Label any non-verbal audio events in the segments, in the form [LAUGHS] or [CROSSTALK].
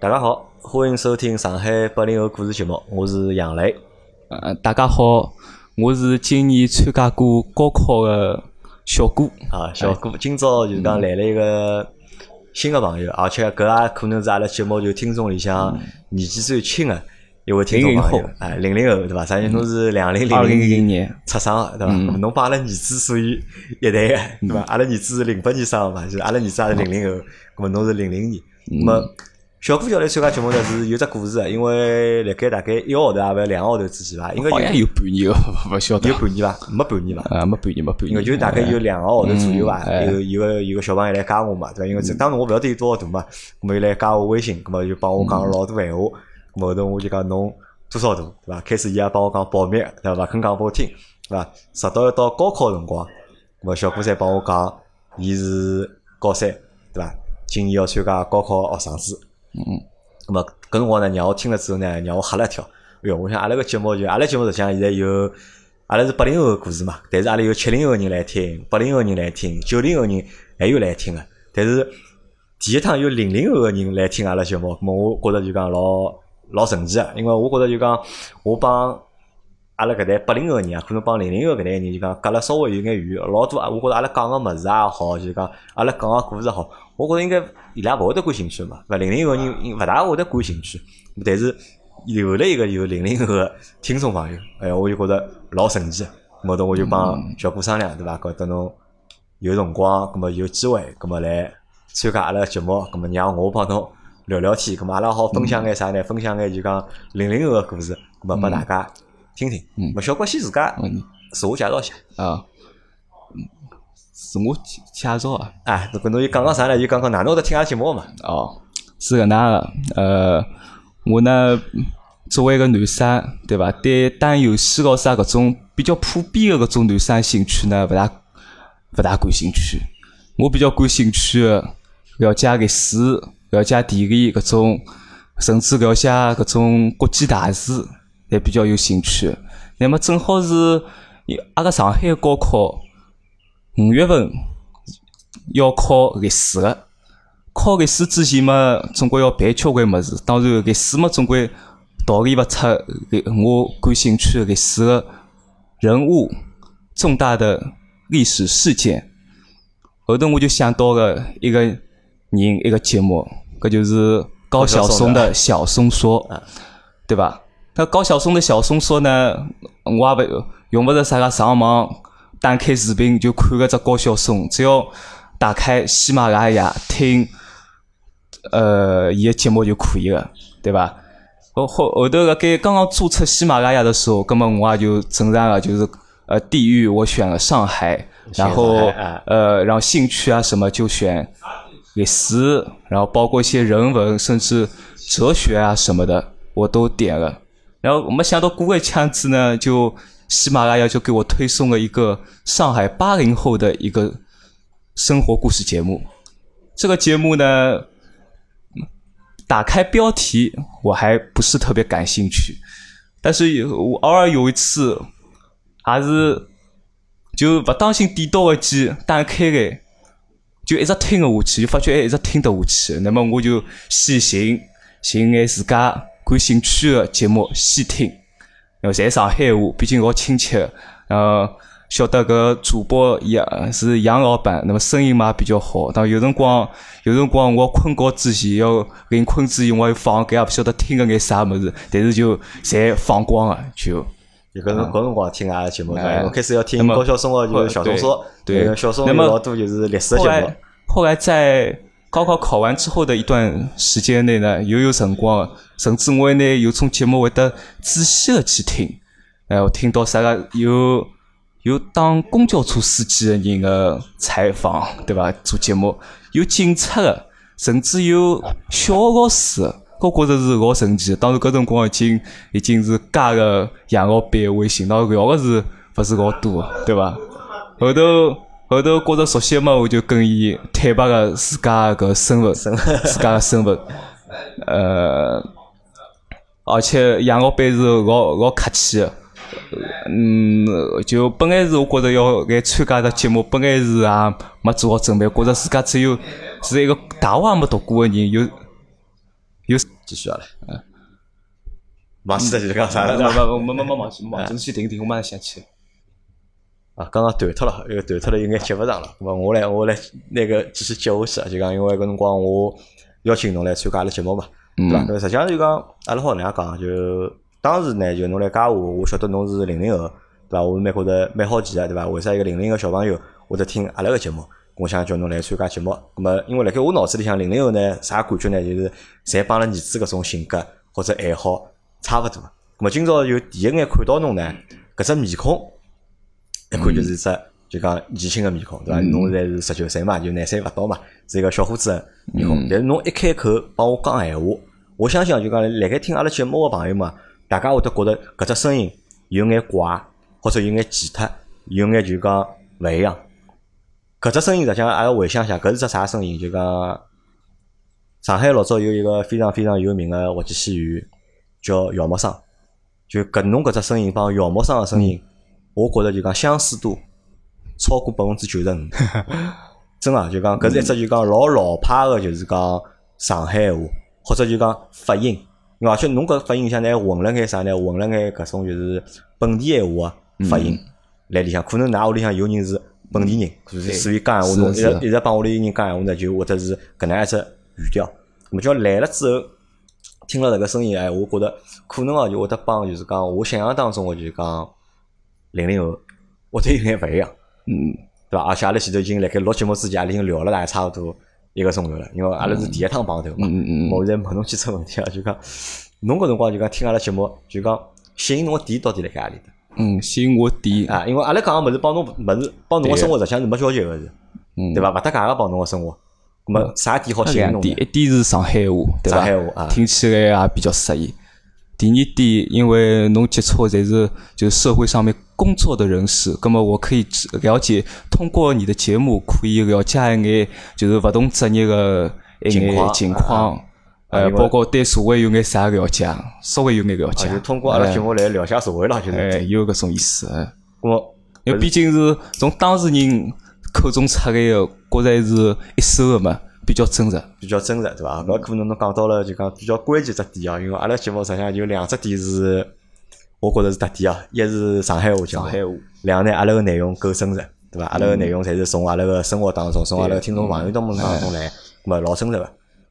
大家好，欢迎收听上海八零后故事节目，我是杨磊。呃，大家好，我是今年参加过高考的小郭。啊，小郭，今朝就是讲来了一个新的朋友，而且搿也可能是阿拉节目就听众里向年纪最轻的一位听众朋友。哎，零零后对伐？啥人侬是两零零零年出生的对伐？侬帮阿拉儿子属于一代的对伐？阿拉儿子是零八年生的嘛，就是阿拉儿子也是零零后，咾么侬是零零年，咾么。小顾叫来参加节目呢，是有只故事个，因为辣盖大概一个号头啊，勿两个号头之前伐，应该好像有半年哦，[LAUGHS] 勿晓得有半年伐？没半年伐？啊，没半年，没半年，因为就大概有两个号头左右伐。有有个有个小朋友来加我嘛，对伐？因为当时我勿晓得有多少大嘛，咾么来加我微信，咾么就帮我讲老多闲话。后头我就讲侬多少大，对伐？开始伊也帮我讲保密，对伐？勿肯讲拨我听，对伐？直到要到高考辰光，咾么小顾才帮我讲，伊是高三，对伐？今年要参加高考学生子，嗯。咁么，搿辰光呢，让我听了之后呢，让我吓了一跳。哎哟，我想阿拉个节目就，阿拉节目实际上现在有，阿拉是八零后个故事嘛，但是阿拉有七零后人来听，八零后人来听，九零后人还有来听个。但是第一趟有零零后个人来听阿拉节目，咁我觉着就讲老老神奇个，因为我觉着就讲我帮阿拉搿代八零后个人啊，可能帮零零后搿代人就讲隔了稍微有眼远，老多啊，我觉着阿拉讲个物事也好，就讲阿拉讲个故事好。我觉着应该伊拉勿会得感兴趣嘛，勿零零后人勿大会得感兴趣，但是有了一个有零零后个听众朋友，哎呀，我就觉着老神奇。后头我就帮小顾商量，对伐？搿等侬有辰光，葛么有机会，葛么来参加阿拉个节目，葛么让我帮侬聊聊天，葛末阿拉好分享眼啥呢？分享眼就讲零零后个故事，葛末拨大家听听。咹？小郭先自家自我介绍一下啊。自我介介绍啊！哎，搿侬就讲讲啥呢？就讲讲哪能会得听下节目嘛？哦，是搿能个。呃，我呢作为一个男生，对伐？对打游戏咯啥搿种比较普遍个搿种男生兴趣呢，勿大勿大感兴趣。我比较感兴趣个了解历史、了解地理搿种，甚至了解搿种国际大事，也比较有兴趣。那么正好是阿拉上海高考。五月份要考历史个，考历史之前嘛，总归要背交关物事。当然，历史嘛，总归逃离勿出我感兴趣历史个人物、重大的历史事件。后头我就想到了一个人，一个节目，搿就是高晓松的小松说，对伐？那高晓松的小松说呢，我也不用不着啥个上网。打开视频就看个只高晓松，只要打开喜马拉雅听，呃，伊个节目就可以了，对伐？后后后头辣盖刚刚注册喜马拉雅的时候，葛末我也就正常个，就是呃地域我选了上海，然后呃，然后兴趣啊什么就选历史，然后包括一些人文甚至哲学啊什么的我都点了，然后没想到过一枪子呢就。喜马拉雅就给我推送了一个上海八零后的一个生活故事节目。这个节目呢，打开标题我还不是特别感兴趣，但是有偶尔有一次还是就不当心点到个机打开个，就一直听个下去，就发觉哎一直听得下去。那么我就先寻寻眼自家感兴趣的节目先听。然后在上海话，毕竟老亲戚，呃，晓得搿主播杨是杨老板，那么声音嘛比较好。当有辰光，有辰光我困觉之前要临困之前我要放，搿也勿晓得听个眼啥物事，但是就侪放光了，就。有搿辰搿辰光听阿拉节目，我开始要听高晓松个就是小松说，对，小松有老多就是历史节目。后来在高考考完之后的一段时间内呢，又有辰光。甚至我还呢有种节目会得仔细的去听，哎，我听到啥个有有当公交车司机的人的采访，对伐？做节目有警察的，甚至有小学老师，我觉着是老神奇。当时搿辰光已经已经是加了杨老板微信，然后聊个是勿是老多，对伐？后头后头觉着熟悉嘛，我就跟伊坦白个自家个身份，自家个身份，呃。而且杨老板是老老客气的，嗯，就本来是我觉着要来参加个节目，本来是也没做好准备，觉着自家只有是一个大学也没读过的人，有有继续下来。嗯。忘记了就是讲啥了？不不不，没没没忘记，忘记先停停，我马上想起。啊，刚刚断脱了，又断脱了，有眼接勿上了。咾，我来我来那个继续接下去，就讲因为搿辰光我邀请侬来参加阿拉节目嘛，对伐？实际上就讲阿拉好能样讲，就当时呢，就侬来加我，我晓得侬是零零后，对伐？我是蛮觉着蛮好奇个，对伐？为啥一个零零后小朋友会得听阿拉个节目？我想叫侬来参加节目。咾么，因为辣盖我脑子里向，零零后呢，啥感觉呢？就是侪帮阿拉儿子搿种性格或者爱好差勿多。咾么，今朝就第一眼看到侬呢，搿只面孔。一看就是只就讲年轻个面孔，对伐？侬现在是十九岁嘛，就廿岁勿到嘛，是一个小伙子面孔。但是侬一开口帮我讲闲话，我相信就讲辣盖听阿拉节目个朋友嘛，大家会得觉得搿只声音有眼怪，或者有眼奇特，有眼就讲勿一样。搿只声音实际上阿拉回想一下，搿是只啥声音？就讲上海老早有一个非常非常有名个滑稽戏员叫姚木生，就搿侬搿只声音帮姚木生个声音。我觉着就讲相似度超过百分之九十五，[LAUGHS] 真个就讲搿是一只就讲老老派个，就是讲上海话，或者就讲发音，而且侬搿发音像呢混了眼啥呢？混了眼搿种就是本地闲话发音。来里向，可能㑚屋里向有人是本地人，所以讲闲话侬一直一直帮屋里人讲闲话呢，就或者是搿能一只语调。么叫来了之后，听了迭个声音，哎，我觉得可能哦就会得帮，就是讲我想象当中个就是讲。零零后，或者有眼勿一样，嗯，对伐？而且阿拉前头已经辣盖录节目之前，阿拉已经聊了大概差勿多一个钟头了，因为阿拉是第一趟碰头嘛。嗯嗯嗯。我现在问侬几只问题啊，就讲侬搿辰光就讲听阿拉节目，就讲吸引侬个点到底辣盖阿里搭？嗯，吸引我点啊，因为阿拉讲个物事帮侬物事帮侬个生活实际上是没交集个是，对伐？勿搭界个帮侬个生活，咾么啥点好吸引侬？一点是上海话，对伐？上海话啊，听起来也比较适意。第二点，因为侬接触侪是就是社会上面工作的人士，葛么我可以了解，通过你的节目可以了解一眼就是勿同职业个一眼情况，呃，包括对社会有眼啥了解，稍微有眼了解。就通过阿拉节目来了解社会了，就是。哎，有搿种意思。我，因为毕竟是从当事人口中出来个，觉着是一手个嘛。比较真实，比较真实，对伐？搿可能侬讲到了就讲比较关键只点啊，因为阿拉节目实际上有两只点是，我觉着是特点啊，一是上海话讲，上海话；两呢，阿拉个内容够真实，对伐？阿拉个内容侪是从阿拉个生活当中，从阿拉个听众朋友当中当中来，咾么老真实个，咾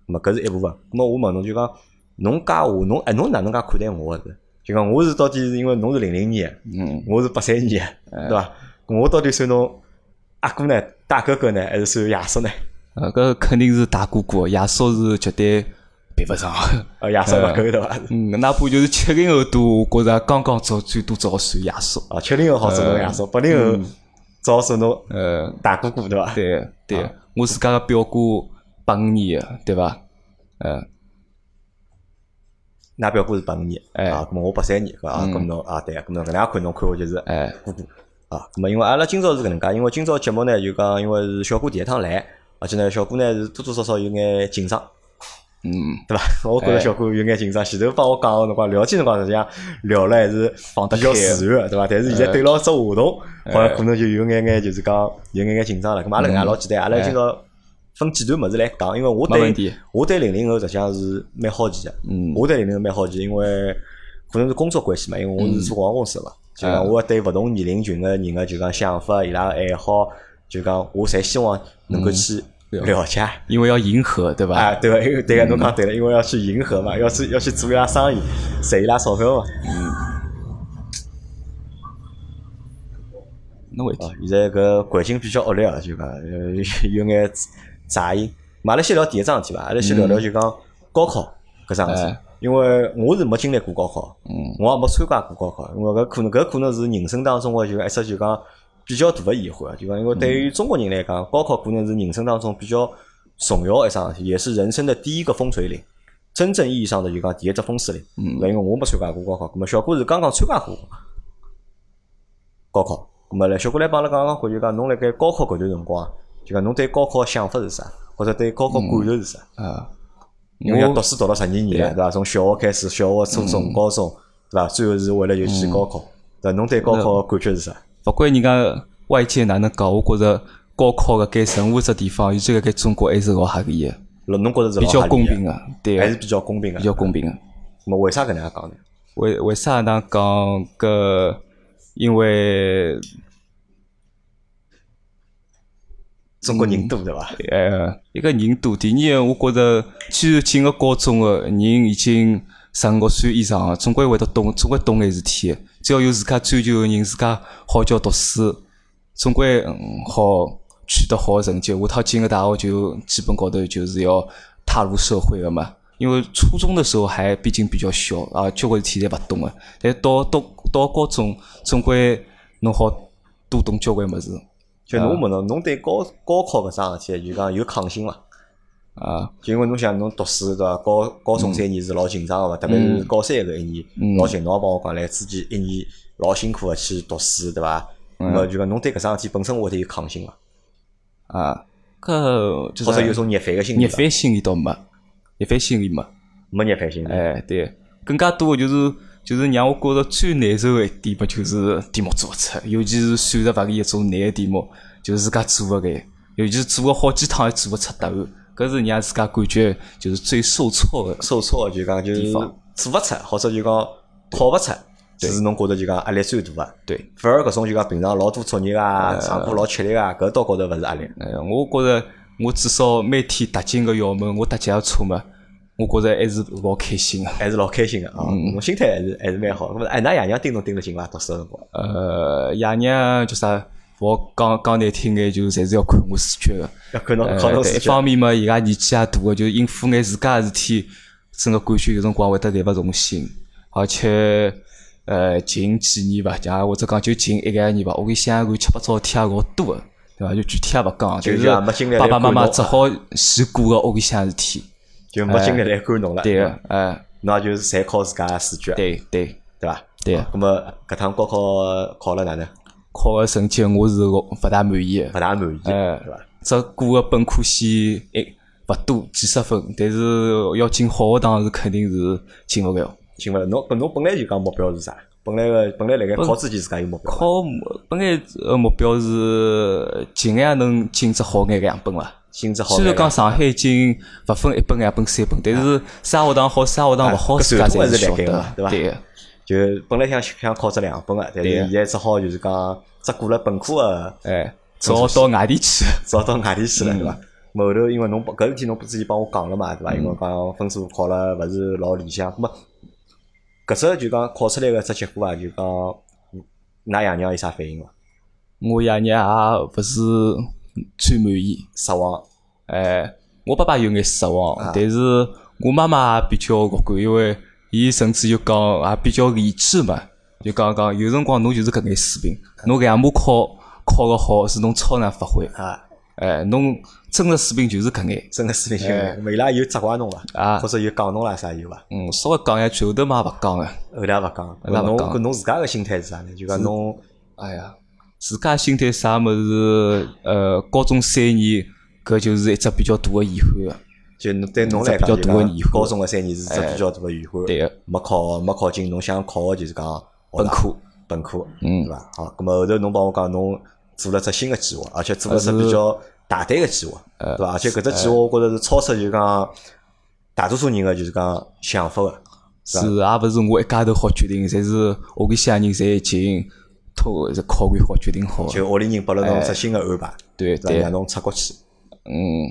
么搿是一部分。咾么我问侬就讲，侬加我，侬哎侬哪能介看待我个是？就讲我是到底是因为侬是零零年，嗯，我是八三年，对伐？我到底算侬阿哥呢，大哥哥呢，还是算爷叔呢？呃，搿肯定是大哥哥，亚叔是绝对比不上。呃，亚叔勿够对伐？嗯，哪怕就是七零后多，我觉着刚刚做最多只好算亚叔。啊，七零后好做侬亚叔，八零后只好算侬呃大姑姑对伐？对对，我自家个表哥八五年个对伐？嗯，㑚表哥是八五年，哎，啊，么我八三年，啊，咁侬啊对，咁侬搿能介看侬看我就是哎哥哥啊。因为阿拉今朝是搿能介，因为今朝节目呢就讲，因为是小姑第一趟来。而且呢，小姑呢是多多少少有眼紧张，嗯，对伐？[LAUGHS] 我觉着小哥有眼紧张。前头帮我讲个辰光，聊天辰光实际上聊了还是比较自然，对伐？但是现在对牢只话筒，好像可能就有眼眼就是讲有眼眼紧张了。咁阿拉搿能老简单，阿拉今朝分几段物事来讲，因为我对我对零零后实际上是蛮好奇的。嗯，我对零零后蛮好奇，因为可能是工作关系嘛，因为我是做广告公司嘛，就讲我对勿同年龄群个人个就讲想法，伊拉个爱好。就讲，我侪希望能够去了解，因为要迎合，对吧？啊，对个，因为对个，侬讲对了，因为要去迎合嘛，要去要去做伊拉生意，赚伊拉钞票嘛。嗯。侬会啊？现在搿环境比较恶劣啊，就讲 [LAUGHS] 有眼杂音。阿拉先聊第一桩事体伐？阿拉先聊聊就讲高考搿桩事，体，因为我是没经历过高考，嗯，我也没参加过高考，因为搿可能搿可能是人生当中个就一只就讲。比较大个疑惑啊，就讲因为对于中国人来讲，高考可能是人生当中比较重要一桩事体，也是人生的第一个风水岭，真正意义上的就讲第一只风水岭。嗯，因为我没参加过高考，那么小哥是刚刚参加过高考，那么来小哥来帮阿拉讲讲，就讲侬辣盖高考搿段辰光，就讲侬对高考想法是啥，或者对高考感受是啥？啊，因为要读书读了十二年了，对伐？从小学开始，小学、初中、高中，对伐？最后是为了就去高考，对侬对高考感觉是啥？不管人家外界哪能讲，我觉着高考个该任何只地方，尤其辣盖中国还是老合理个。侬觉着是比较公平个，对，还是比较公平个，比较公平个。那么为啥搿能样讲呢？为为啥能讲搿？因为中国人多对伐？呃，一个人多，第二，我觉着，既然进个高中个人已经十五岁以上，总归会得懂，总归懂眼事体。只要有自家追求个人，自家好叫读书，总归好取得好个成绩。下趟进个大学就基本高头就是要踏入社会个嘛。因为初中的时候还毕竟比较小啊，交关事体侪勿懂个。但到到到高中，总归侬好多懂交关物事。就侬问侬，侬对高高考搿桩事体，就讲有抗性伐？啊，就因为侬想侬读书对伐？高高中三年是老紧张个嘛，特别是高三搿一年老紧。侬帮我讲唻，之前一年老辛苦个去读书对伐？咾么就讲侬对搿桩事体本身会得有抗性伐？啊，搿或者有种逆反个心理？逆反心理倒没，逆反心理没，没逆反心理。哎，对，更加多个就是就是让我觉着最难受个一点嘛，就是题目做勿出，尤其是数学、物理一种难个题目，就是自家做勿来，尤其是做了好几趟还做勿出答案，搿是让自家感觉就是最受挫的。受挫就讲就是做勿出，或者就讲考勿出，是侬觉着就讲压力最大个。对，反而搿种就讲平常老多作业啊、上课老吃力啊，搿倒觉着勿是压力。哎，我觉着我至少每天踏进个校门，我踏几下车嘛，我觉着还是老开心个。还是老开心个啊！侬心态还是还是蛮好。咾么，哎，㑚爷娘盯侬盯得紧伐？读书个辰光？呃，爷娘叫啥？我讲讲难听眼，就侪是要看我视觉个。要看侬考呃，对，一。方面嘛，伊拉年纪也大个，就应付眼自家个事体，真个感觉有辰光会得力勿从心。而且，呃，近几年伐，讲或者讲就近一个年伐，屋里向乱七八糟事体也老多个，对伐？就具体也勿讲，就就是爸爸妈妈只好先顾个屋里向事体。就没精力来管侬了。对个，哎，侬也就是侪靠自家个试卷，对对对伐？对那么搿趟高考考了哪能？考个成绩我是勿大满意个。勿大满意，哎是伐？只过个本科线一勿多几十分，但是要进好学堂是肯定是进勿了。进勿了。侬搿侬本来就讲目标是啥？本来个本来辣盖考之前自家有目标伐。考本来呃目标是尽量能进只好眼两本伐。性质好虽。然讲上海已经勿分一本、两本、三本，但是啥学堂好，啥学堂勿好，搿自家侪晓是辣盖伐对个，就本来想想考只两本个，但是对现在只好就是讲只过了本科个，哎，只好到外地去。只好到外地去了，嗯对伐？后头因为侬搿事体侬之前帮我讲了嘛，对伐？因为讲分数考了勿是老理想，咁么搿只就讲考出来个只结果啊，就讲㑚爷娘有啥反应伐？我爷娘也勿是最满意，失望，哎，我爸爸有眼失望，啊但是我妈妈比较乐观，因为伊甚至就讲也比较理智嘛，就讲讲有辰光侬就是搿眼水平，侬两模考考个好是侬超常发挥，啊，哎，侬真个水平就是搿眼，真个水平就搿，伊拉有责怪侬伐？啊。或者有讲侬啦啥有伐？嗯，稍微讲一句，后头嘛也勿讲个，后头也勿讲，后来勿讲侬搿侬自家个心态是啥呢？就讲侬哎呀，自家心态啥物事，呃，高中三年搿就是一只比较大个遗憾个，就侬对侬来讲，就讲大高中个三年是只比较大个遗憾。对个没考没考进侬想考个就是讲本科，本科，嗯对伐？好，咁么后头侬帮我讲侬做了只新个计划，而且做了只比较大胆个计划，呃对伐？而且搿只计划我觉着是超出就是讲大多数人个就是讲想法个。是也勿是我一家头好决定，侪是屋里向人侪已经托是考虑好决定好。就屋里人拨了侬只新个安排，对对伐？让，侬出国去，嗯，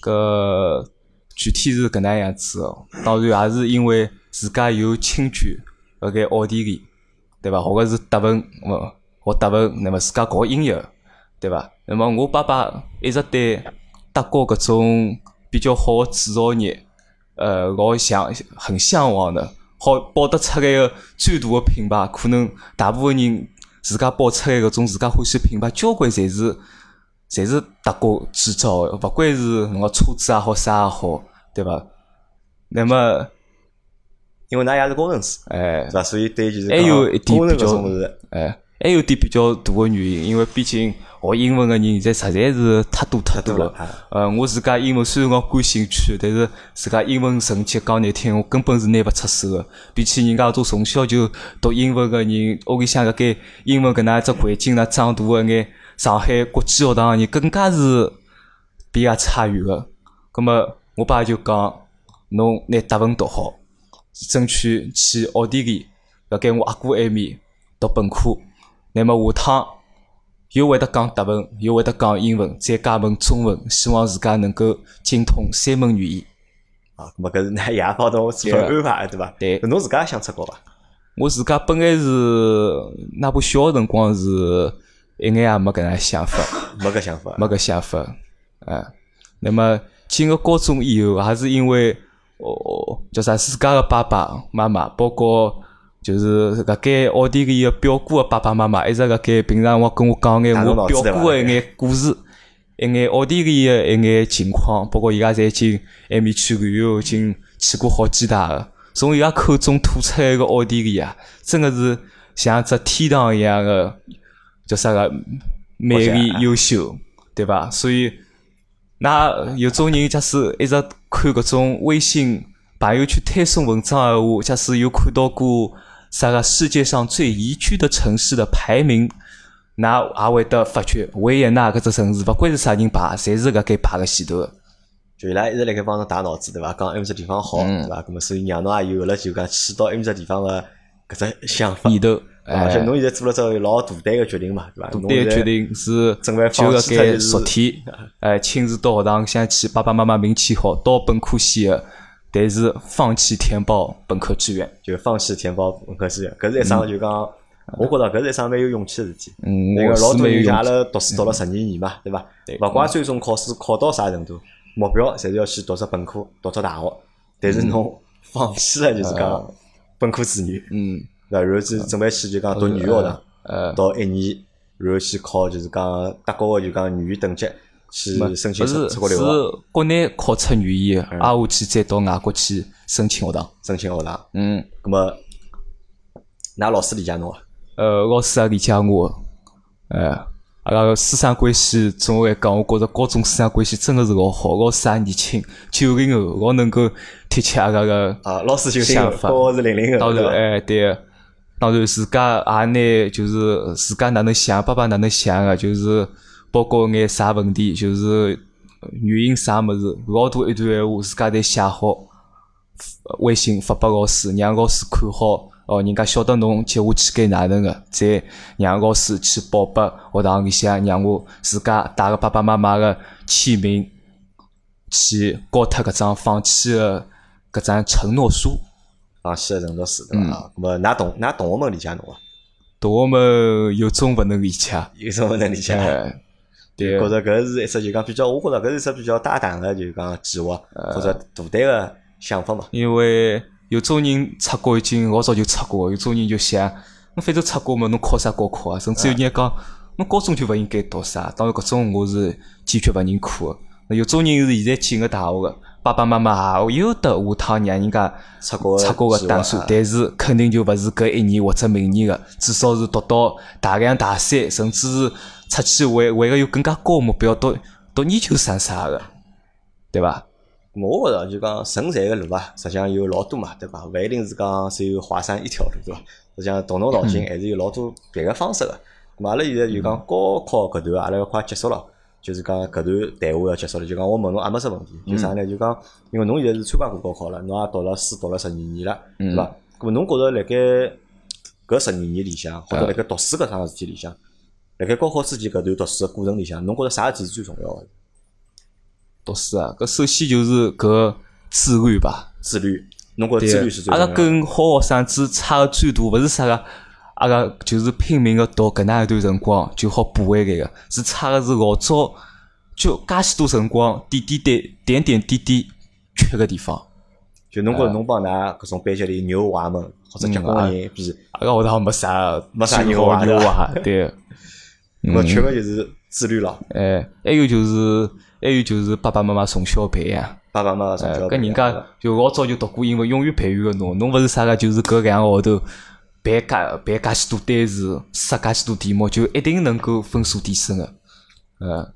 搿具体是搿能样子哦。当然也是因为自家有亲眷辣盖奥地利，对伐？或者是德文，呃，学德文，那么自家搞音乐，对伐？那么我爸爸一直对德国搿种比较好个制造业，呃，老向很向往的。好报得出来个最大个品牌，可能大部分人自家报出来搿种自家欢喜个品牌，交关侪是侪是德国制造个，勿管是侬个车子也好，啥也好，对伐？那么，因为㑚爷是工程师，哎是，伐？所以对就是还有一点比较哎，还有点比较大个原因，因为毕竟学英文个人现在实在是太多太多了。呃，我自家英文虽然讲感兴趣，但是自家英文成绩讲难听，我根本是拿勿出手个。比起人家种从小就读英文个人，屋里向搿间英文搿能一只环境呢长大个眼上海国际学堂个人，更加是比伊拉差远个。葛么，我爸就讲，侬拿德文读好，争取去奥地利，辣盖我阿哥埃面读本科。乃末下趟又会得讲德文，又会得讲英文，再加门中文，希望自家能够精通三门语言。啊，咁么搿是 [LAUGHS] 㑚爷帮侬做份安排，对伐？对。侬自家想出国伐？我自家本来是那部小个辰光是一眼也没搿能想法，没搿想法，没搿想法。啊，那么进了高中以后，还是因为哦叫啥自家个爸爸妈妈，包括。就是搿间奥地利个表哥个爸爸妈妈，一直搿盖平常我跟我讲眼我表哥个一眼故事，一眼奥地利个一眼情况，包括伊拉侪经埃面去旅游，经去过好几趟个。从伊拉口中吐出来个奥地利啊，真个是像只天堂一样个，叫啥个美丽优秀，对伐？所以，那有种人假使一直看搿种微信朋友圈推送文章个话，假使有看到过。啥个世界上最宜居的城市的排名，那也会得发觉维也纳搿只城市，勿管是啥人排，侪是搿该排个前头。就伊拉一直辣盖帮侬打脑子，对伐？讲埃面只地方好，对伐？咾么所以让侬也有了就讲去到埃面只地方个搿只想法。念头，而且侬现在做了只老大胆个决定嘛，对伐？大胆个决定是准备就搿该昨天，哎，亲自到学堂想去，爸爸妈妈名签好，到本科线个。但是放弃填报本科志愿，就放弃填报本科志愿，搿是一桩就讲，我觉着搿是一桩蛮有勇气个事体。嗯，那个老多人阿拉读书读了十二年嘛，对伐？[LAUGHS] 勿管最终考试考到啥程度，目标侪是要去读只本科，读只大学。但是侬放弃了就是讲本科子女，嗯，对然后去准备去就讲读语言学堂，呃，读一年，然后去考就是讲德国个就讲语言等级。去申请出国留学，是国内考出语言，挨下去再到外国去申请学堂，申请学堂。嗯，那么，㑚老师理解侬啊？呃，老师也理解我。哎，阿拉师生关系，总来讲，我觉着高中师生关系真个是老好。老师也年轻，九零后，老能够贴切阿拉个啊，老师九零后，我是零零后。当然，哎，对，当然自家也拿就是自家哪能想，爸爸哪能想个，就是。包括眼啥问题，就是原因啥物事，老多一段闲话自家侪写好，微信发拨老师，让老师看好。哦，人家晓得侬接下去该哪能个，再让老师去报拨学堂里向，让我自家带个爸爸妈妈个签名，去交脱搿张放弃个搿张承诺书。放弃个承诺书，对伐？咾么，㑚同㑚同学们理解侬伐？同学们有种勿能理解，有种勿能理解。对觉着搿是一只就讲比较，我觉着搿是一只比较大胆个，就讲计划或者大胆个想法嘛。因为有种人出国已经老早就出国，有种人就想，侬反正出国嘛，侬考啥高考啊？甚至有人讲，侬高中就勿应该读啥。当然，搿种我是坚决勿认可个。那有种人是现在进个大学个，爸爸妈妈也有得下趟让人家出国出国个打算，但是肯定就勿是搿一年或者明年个，至少是读到大两、大三，甚至是。出去为为个有更加高目标，读读研究生啥个，对伐？我觉着就讲顺财个路啊，实际上有老多嘛，对伐？勿一定是讲只有华山一条路，对伐？实际上动动脑筋还是有老多别个方式个。咁阿拉现在就讲高考搿段，阿拉要快结束了，就是讲搿段谈话要结束了。就讲我问侬阿没啥问题，就啥呢？就讲因为侬现在是参加过高考了，侬也读了书读了十二年了，对伐？咁侬觉着辣盖搿十二年里向，或者辣盖读书搿桩事体里向？辣盖高考之前搿段读书个过程里向，侬觉着啥事体是最重要个？读书啊，搿首先就是搿自律吧。自律，侬觉着自律是最重要。阿拉跟好学生子差个最大，勿是啥个，阿拉就是拼命个读搿能一段辰光就好补回来个，是差个是老早就介许多辰光点点点点点点点缺个地方。就侬觉着侬帮㑚搿种班级里牛娃们或者结棍人比，阿拉学堂没啥没啥牛娃牛娃，对。我 [LAUGHS] 缺个就是自律了。哎，还有就是，还有就是爸爸妈妈从小培养。爸爸妈妈从小培养。搿人家就老早就读过英文，永远培育个侬。侬勿是啥个，就是搿两个号头背介背介许多单词，识介许多题目，就一定能够分数提升个。嗯。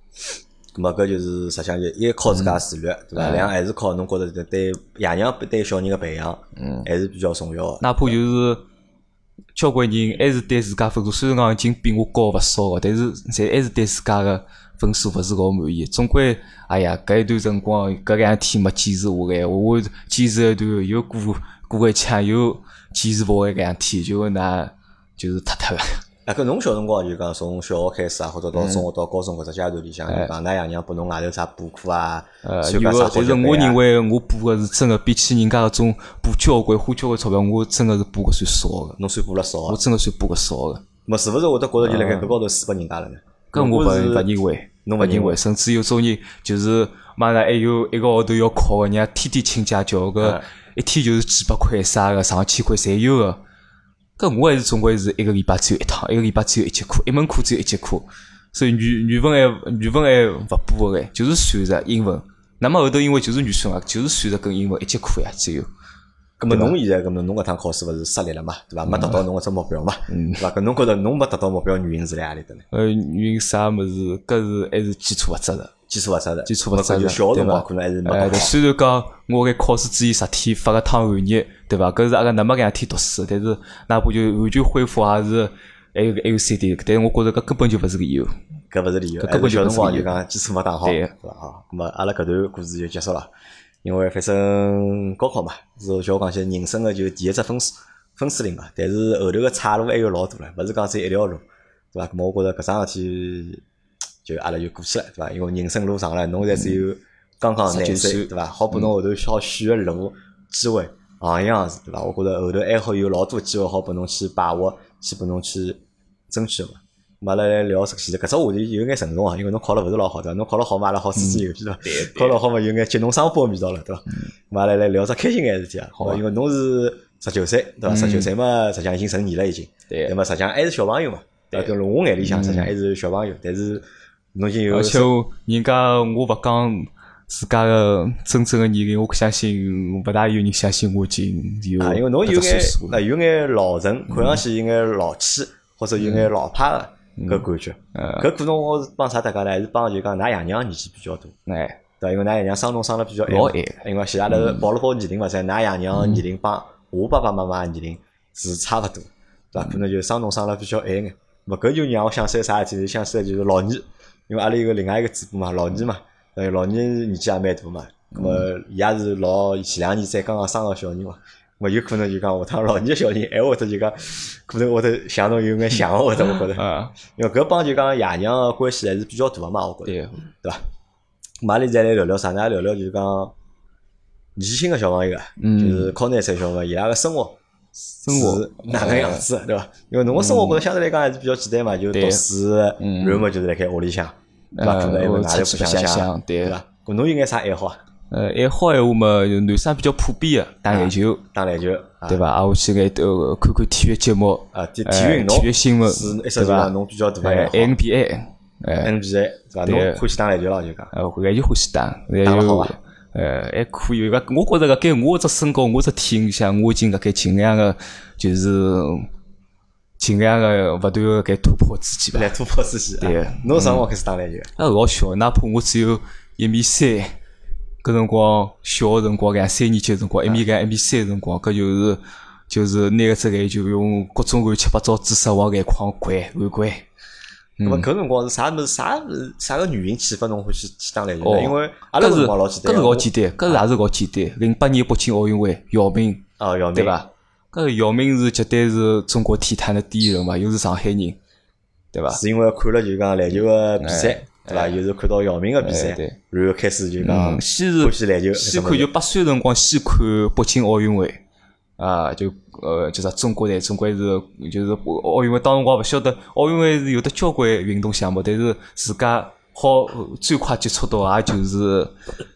咁么搿就是实际上就一靠自家自律，对伐？两还是靠侬觉着对爷娘对小人个培养，嗯，还是比较重要个。哪怕就是交关人还是对自家分数，虽然讲已经比我高勿少个，但是侪还是对自家个分数勿是老满意。总归，哎呀，搿一段辰光，搿两天没坚持下来，我坚持一段又过过一枪，又坚持勿下来，搿两天就那就是脱脱了。啊，搿侬小辰光就讲从小学开始啊，或者到中学到高中搿只阶段里向，就讲㑚爷娘拨侬外头啥补课啊？呃，有个，但是我认为我补个是真个，比起人家搿种补交关花交关钞票，我真个是补个算少个。侬算补了少？我真个算补个少个。么是勿是会得觉着就辣盖搿高头输拨人家了呢？搿我勿勿认为，侬勿认为？甚至有种人就是马上还有一个号头要考个，人家天天请假叫个，一天就是几百块啥个，上千块侪有个。搿我还是总归是一个礼拜只有一趟，一个礼拜只有一节课，一门课只有一节课，所以语语文还语文还勿补个，就是算着英文。那么后头因为就是语数啊，就是算着跟英文一节课呀，只有。搿么侬现在咁么侬搿趟考试勿是失利了嘛，对伐？没达到侬搿只目标嘛，对伐？搿侬觉着侬没达到目标原因是辣何里搭呢？呃，原因啥物事？搿是还是基础勿扎实。基础勿扎实，基础勿扎实，小辰光？可能还是没哎，虽然讲我搿考试之前十天发个趟寒热，对伐？搿是阿拉那么两天读书，但是哪怕就完全恢复还是还有还有三点，但是我觉着搿根本就勿是理由，搿勿是理由，搿根本就小辰光就讲基础没打好，对伐？好，咁么阿拉搿段故事就结束了。因为反正高考嘛，是叫我讲起人生个就第一只分数分水岭嘛，但是后头个岔路还有老多了，勿是讲只一条路，对伐？咁么我觉着搿桩事体。就阿拉就过去了，对伐？因为人生路长了，侬才只有刚刚廿岁，对伐？好拨侬后头好选个路机会，行样子，对伐？我觉着后头还好有老多机会好拨侬去把握，去拨侬去争取嘛。阿拉来聊这个，其实搿只话题有眼沉重啊，因为侬考了勿是老好，对伐？侬考了好嘛，阿拉好吹吹牛逼对。考了好嘛，有眼激动双波味道了，对伐？阿拉来聊只开心眼事体啊，好，因为侬是十九岁，对伐？十九岁嘛，实际上已经成年了，已经，对，那么实际上还是小朋友嘛，对，跟我眼里向实际上还是小朋友，但是侬现有。而且人家我勿讲自家个真正个年龄，我相信勿大有人相信我已经有。啊，因为侬有眼那有眼老成，看上去有眼老气，或者有眼老派个搿感觉。搿可能我是帮啥大家呢？还是帮就讲㑚爷娘年纪比较大。哎，对，因为㑚爷娘生侬生了比较晚。因为其他头报了报年龄嘛，噻㑚爷娘年龄帮我爸爸妈妈年龄是差勿多，对伐？可能就生侬生了比较晚眼。勿搿就让我想起来啥事体？想起来就是老二。因为阿拉有个另外一个主播嘛，老二嘛，呃，老二年纪也蛮大嘛，咾么伊也是老前两年才刚刚生个小人嘛，么有可能就讲下趟老年小人还会得就讲，可能会得像侬有眼像会得我觉得，因为搿帮就讲爷娘个关系还是比较大个嘛，我觉着，对伐？阿拉再来聊聊啥呢？聊聊就是讲年轻个小朋友啊，就是考廿岁小朋友，伊拉个生活。生活哪个样子，对伐？因为侬个生活觉着相对来讲还是比较简单嘛，就读书，然后就是辣盖屋里向，对伐？可能还会哪里不想想，对伐？搿侬有眼啥爱好啊？呃，爱好闲话嘛，男生比较普遍个，打篮球，打篮球，对伐？啊，我去眼都看看体育节目，啊，体体育运动，体育新闻，对伐？侬比较大爱好，NBA，NBA，对伐？侬欢喜打篮球咯，就讲，呃，篮球欢喜打，打勿好啊。呃，还可以个，我觉着个，该我只身高，我只体型下，我已经辣盖尽量个，就是尽量个勿断个该突破自己吧。来突破自己。对。侬啥辰光开始打篮球？啊，老小，哪怕我只有一米三，搿辰光小个辰光，两三年级个辰光，一米两、一米三个辰光，搿就是就是拿个只篮球用各种乱七八糟姿势往眼眶掼、乱掼。那么搿辰光是啥物事？啥啥个原因启发侬欢喜去打篮球？因为阿拉辰光老简单，搿是老简单，搿是也是老简单。零八年北京奥运会，姚明，哦，姚明，对伐？搿姚明是绝对是中国体坛的第一人嘛，又是上海人，对伐？是因为看了就讲篮球个比赛，对伐？又是看到姚明个比赛，然后开始就讲先是欢喜篮球，先看就八岁辰光先看北京奥运会。啊，就呃，就是中国队，总归是就是奥运会，当时我勿晓得奥运会是有的交关运动项目，但是自家好最快接触到，也就是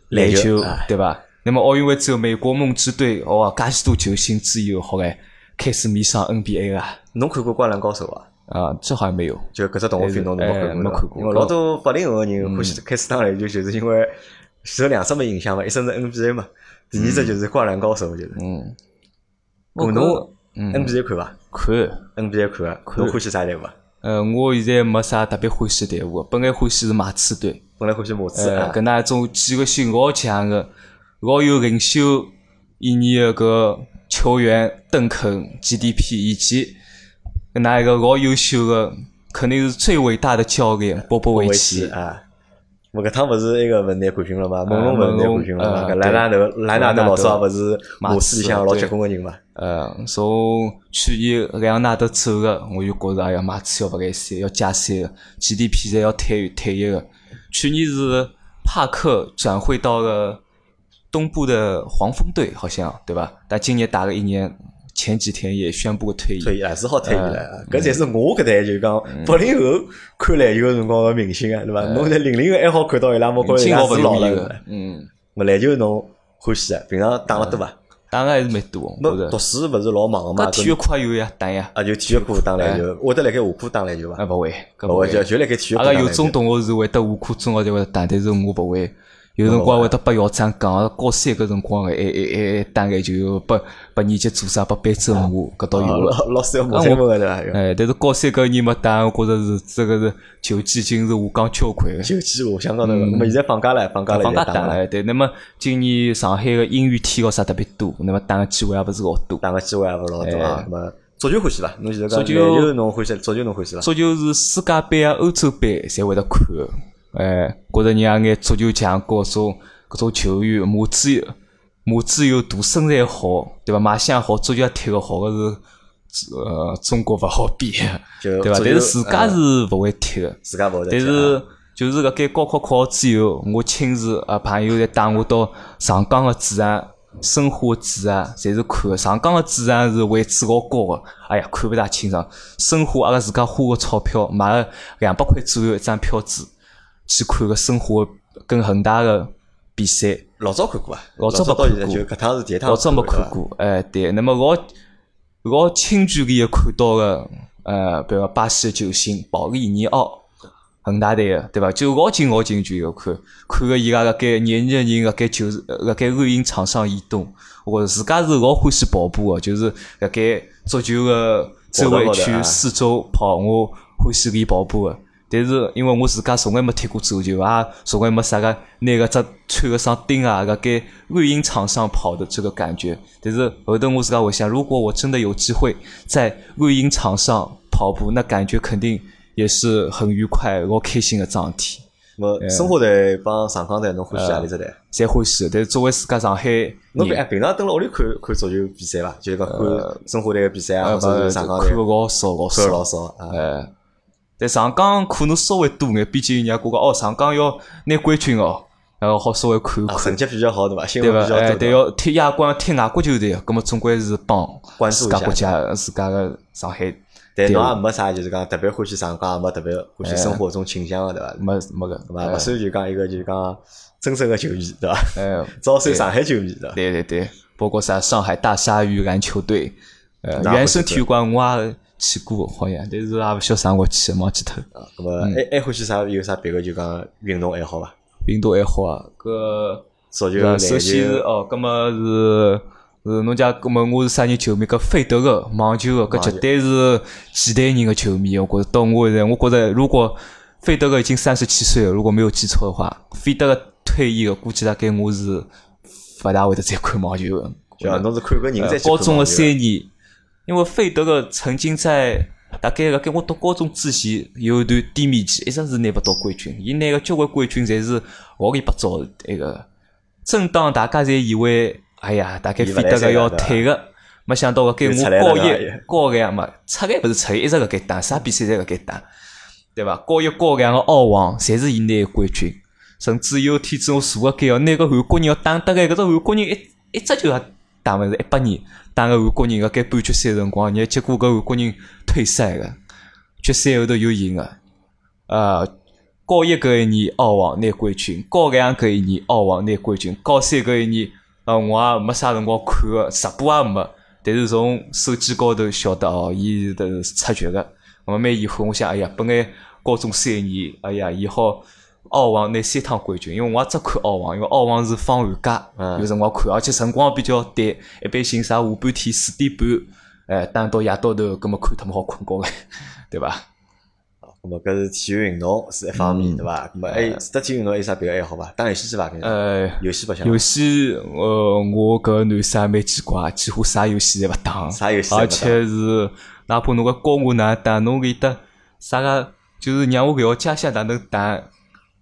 篮球，对伐？那么奥运会之后，美国梦之队，哇，介许多球星之后，好哎，开始迷上 NBA 啊。侬看过《灌篮高手》啊？啊，这好像没有。就搿只动画片，侬没看过？没看过。因为老多八零后个人欢喜开始打篮球，就是因为受两只么影响嘛，一只是 NBA 嘛，第二只就是《灌篮高手》，就是嗯。侬 NBA 看伐？看 NBA 看啊，侬欢喜啥队伍？呃，我现在没啥特别欢喜队伍，本来欢喜是马刺队，本来欢喜马刺啊。搿那种几个性老强个，老有领袖意义个搿球员邓肯、GDP 以及跟那一个老优秀的，肯定是最伟大的教练波波维奇啊。我搿趟勿是那个勿拿冠军了嘛？猛龙勿是拿冠军了嘛？莱纳德莱纳德老早勿是马刺里向老结棍个人嘛？呃，从去年莱昂纳德走个，我就觉着哎呀，马刺要勿来三，要加三个，GDP 侪要退退一个。去年是帕克转会到了东部的黄蜂队，好像对吧？但今年打了一年。前几天也宣布退役，退役啊，是好退役了。搿才是我搿代就讲八零后看篮球辰光个明星啊，对伐？侬在零零后还好看到伊拉，我觉着伊拉是老了。嗯，我篮球侬欢喜啊？平常打了多伐？打个还是蛮多。侬读书勿是老忙个嘛？体育课有呀，打呀。啊，就体育课打篮球，会得辣盖下课打篮球伐？啊，勿会，勿会就就辣盖体育课。阿拉有种同学是会得下课中学就会打，但是我勿会。有辰光会得拨校长讲，高三搿辰光，还还还打篮球，拨拨年级组长拨班主任搿倒有了。老师要骂三分个对伐？哎，但是高三搿年没打，我觉着是这个是球技已经是下降交关个。球技下降到那个，那么现在放假了，放假了，放假打了。对，那么今年上海个英语体育啥特别多，那么打个机会也勿是老多。打个机会也勿是老多啊。那么足球欢喜伐？侬现在讲足球侬欢喜，足球侬欢喜伐？足球是世界杯啊、欧洲杯侪会得看个。哎，觉着人家眼足球强，各种。搿种球员马子马子又大，身材好，对伐？卖相好，足球踢个好个是，呃，中国勿好比，对伐？但是自家是勿会踢个，自家勿会。但是就是搿该高考考好之后，我亲自啊朋友侪带我到上港个主场、申花个主场，侪是看个。上港个主场是位置老高个，哎呀，看勿大清爽。申花阿拉自家花个钞票买了两百块左右一张票子，去看个申花跟恒大个。比赛老早看过啊，老早没看过，就搿趟是第一趟。老早没看过，哎，对。那么老老近距离个看到个，呃，比如巴西个球星保利尼奥，恒大队个，对伐？就老近老近距离看，看个伊拉辣盖廿二个人辣盖就是辣盖录音场上移动。我自家是老欢喜跑步个，就是辣盖足球个周围区四周跑，我欢喜练跑步个。但是因为我自家从来没踢过足球啊，从来没啥个拿个只穿个双钉啊，个该绿茵场上跑的这个感觉。但是后头我自家回想，如果我真的有机会在绿茵场上跑步，那感觉肯定也是很愉快、老开心的桩事体。我生活队帮上港队，侬欢喜阿里只队？侪欢喜。但是作为自家上海，侬平平常蹲辣屋里看看足球比赛伐？就是讲看生活队个比赛啊，或者是上港队？看个老少，老少，老少。哎。在上港可能稍微多眼，毕竟人家觉着哦，上港要拿冠军哦，然后好稍微看看。成绩比较好对伐？对伐？哎，对，要踢亚冠、踢外国球队，葛么总归是帮自家国家、自家个上海。但侬也没啥，就是讲特别欢喜上港，也没特别欢喜生活中倾向个对伐？没没个，对伐？勿算就讲一个就是讲真正个球迷对伐？哎，招算上海球迷对伐？对对对，包括啥上海大鲨鱼篮球队，呃，原生体育馆我也。去过好像，但是也勿晓得啥辰光去，忘记脱。啊，搿么爱爱欢喜啥？有啥别个就讲运动爱好伐？运动爱好啊，搿足球、首先是哦，搿么是是侬家，搿么我是啥人球迷？搿费德勒网球个，搿绝对是几代人个球迷。我觉着到我现在，我觉着如果费德勒已经三十七岁了，如果没有记错的话，费德勒退役个，估计大概我是勿大会得再看网球个。就侬是看个人在高中个三年。因为费德勒曾经在大概辣盖我读高中之前有一段低迷期，一直是拿勿到冠军。伊拿个交关冠军侪是乌里八糟那个。正当大家侪以为，哎呀，大概费德勒要退个，没想到个盖我高一高两嘛，出来勿是出来，一直辣盖打，啥比赛侪辣盖打，对伐？高一高两个澳网，侪是伊拿冠军。甚至有天子我坐辣盖哦，拿个韩国人要打得来，搿只韩国人一一只就打勿是一百年。打个韩国人个该半决赛辰光，你结果搿韩国人退赛个，决赛后头又赢个。呃，高一搿一年澳网拿冠军，高两搿一年澳网拿冠军，高三搿一年，呃，我也没啥辰光看个，直播也没。但是从手机高头晓得哦，伊是出局个。我蛮遗憾，我想，哎呀，本来高中三年，哎呀，伊好。澳网拿三趟冠军，因为我也只看澳网，因为澳网是放寒假，有辰光看，而且辰光比较短，一般性啥下半天四点半，哎，打到夜到头，葛么看他们好困觉个，[LAUGHS] 对伐？咁么搿是体育运动是一方面，对伐？咁么还除脱体育运动还有啥别个爱好伐？打游戏是伐？呃，游戏白相，游戏呃，我搿男生蛮奇怪，几乎啥游戏侪勿打，啥游戏而且是哪怕侬搿教我哪能打，侬搿搭啥个就是让我搿条家乡哪能打，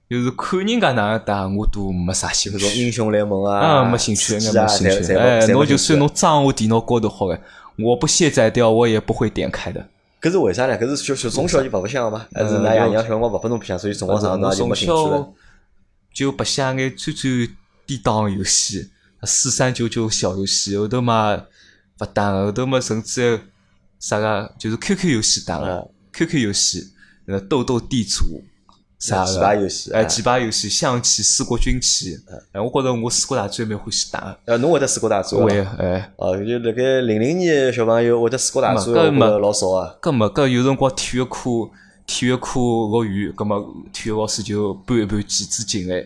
就是看人家哪能打，我都没啥兴趣。英雄联盟啊，啊，没兴趣，没兴趣。哎，侪侬就算侬装我电脑高头好个，我不卸载掉，我也不会点开的。搿是为啥呢？搿是小小从小就勿白相吗？还是㑚爷娘小辰光勿拨侬白相，所以辰光长我侬就从没兴趣了小？就白相眼最最低档游戏，四三九九小游戏，后头嘛勿打了，后头嘛甚至啥个就是 QQ 游戏打了嗯，QQ 游戏，呃，斗斗地主。啥棋个牌游戏，哎，哎棋牌游戏、象棋、四国军棋，哎，我觉着我四国大战蛮欢喜打个，呃，侬会得四国大战会伐？哎，哦，就辣盖零零年小朋友会得四国大战，我搿么觉老少啊。搿么搿有辰光体育课体育课落雨，搿么体育老师就搬一搬棋子进来，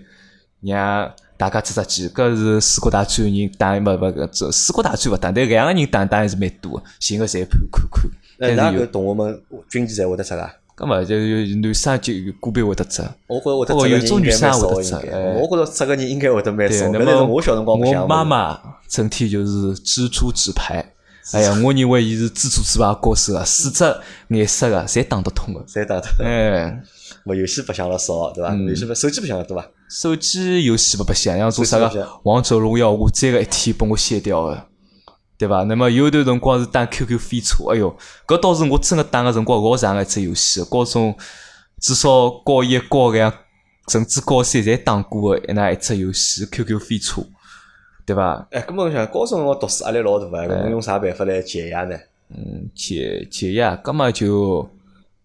让大家出出棋。搿是四国大战人打勿勿搿这四国大战勿打，但两个人打打还是蛮多个，寻个裁判看看。哎，㑚但是有搿同学们军棋侪会得出啊？搿么就男生就有个别会得执。我觉着哦有种女生应该蛮少的，会得出应该。哎我觉着出个人应该会得蛮对，少。那是我小辰光我妈妈整天就是蜘蛛纸牌。哎呀，我认为伊是蜘蛛纸牌高手啊，四只颜色个侪打得通个。侪打得通。哎。么游戏白相了少，对伐？游戏手机白相了多伐？手机游戏勿白相，像做啥个王者荣耀，我再个一天拨我卸掉个，对伐？那么有段辰光是打 QQ 飞车，哎哟，搿倒是我真个打个辰光老长个一只游戏，高中至少高一、高两，甚至高三侪打过个一那一只游戏 QQ 飞车，对伐？哎，根本想高中辰光读书压力老大个，哎搿侬用啥办法来解压呢？嗯，解解压，葛末就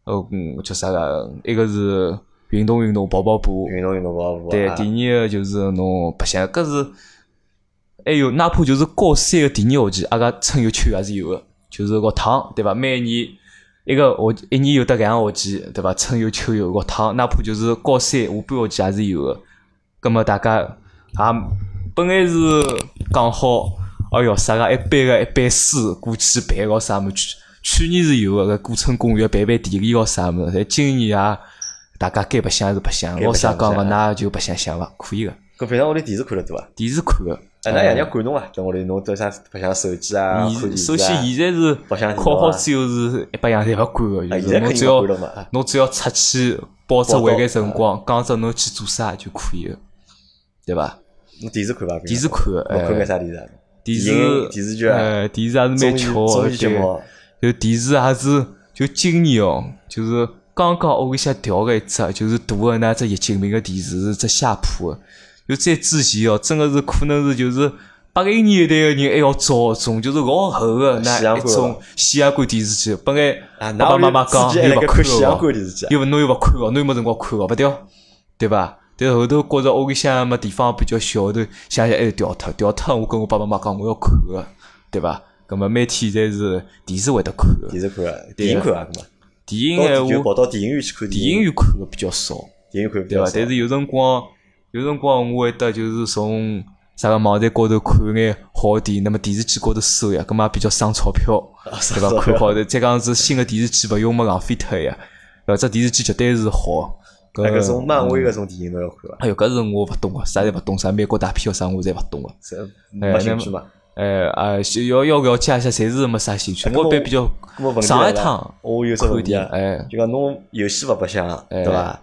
呃嗯叫啥个？一个是运动运动，跑跑步，运动运动跑跑步对，啊第二个就是侬白相，搿是还有哪怕就是高三个第二学期，阿拉春游秋游也是有个，就是学堂对伐？每年一个学一年有得两个学期对伐？春游秋游学堂，哪怕就是高三下半学期也是有个。葛末大家也本来是讲好，哎哟啥个一班个一班书过去办个啥物事，去去年是有个搿古村公园办办典礼咯啥物事，但今年啊大家该白相还是白相，老师讲个，相白相㑚就白相相伐，可以个。搿平常屋里电视看了多伐？电视看个，哎，㑚爷娘管侬啊？等屋里侬到啥白相手机啊？首先现在是白相考好之后是一百样侪勿管个，现在侬只要侬只要出去报只报到会眼辰光，讲只侬去做啥就可以个，对伐？侬电视看伐？电视看个，侬看眼哎，啥电视啊？电视电视剧啊哎，电视还是蛮巧个，综艺节对目，就电视还是就今年哦，就是刚刚屋里向调个一只，就是大个那只液晶屏个电视是只夏普个，就再之前哦，真个是可能是就是八零年代个人还要早个种，就是老厚个西洋馆那一种显阳管电视机，本来啊，爸爸妈妈讲又勿看西洋馆电视机啊？又勿侬又勿看哦，侬又没辰光看哦，勿对，对伐？但后头觉着屋里向么地方比较小，后头想想还是调脱，调脱我跟我爸爸妈妈讲我要看个，对伐？葛么每天侪是电视会得看个，电视看啊，电影看啊，搿么电影到就闲话，跑到电影院去看电影影院看个比较少，电影看比对伐？但是有辰光，有辰光我会得就是从啥个网站高头看眼好个电影，那么电视机高头搜呀，葛么也比较省钞票，对伐？看好的，再讲是新个电视机勿用么浪费脱呀，搿只电视机绝对是好。搿，搿种漫威嗯搿种电影侬要看伐？哎哟，搿是我勿懂个，啥侪勿懂，啥美国大片咾啥我侪勿懂个。没兴趣嘛？哎啊，是要要了解一下，侪是没啥兴趣。我一般比较上一趟我有只问题啊，哎就讲侬游戏勿白相，哎对伐？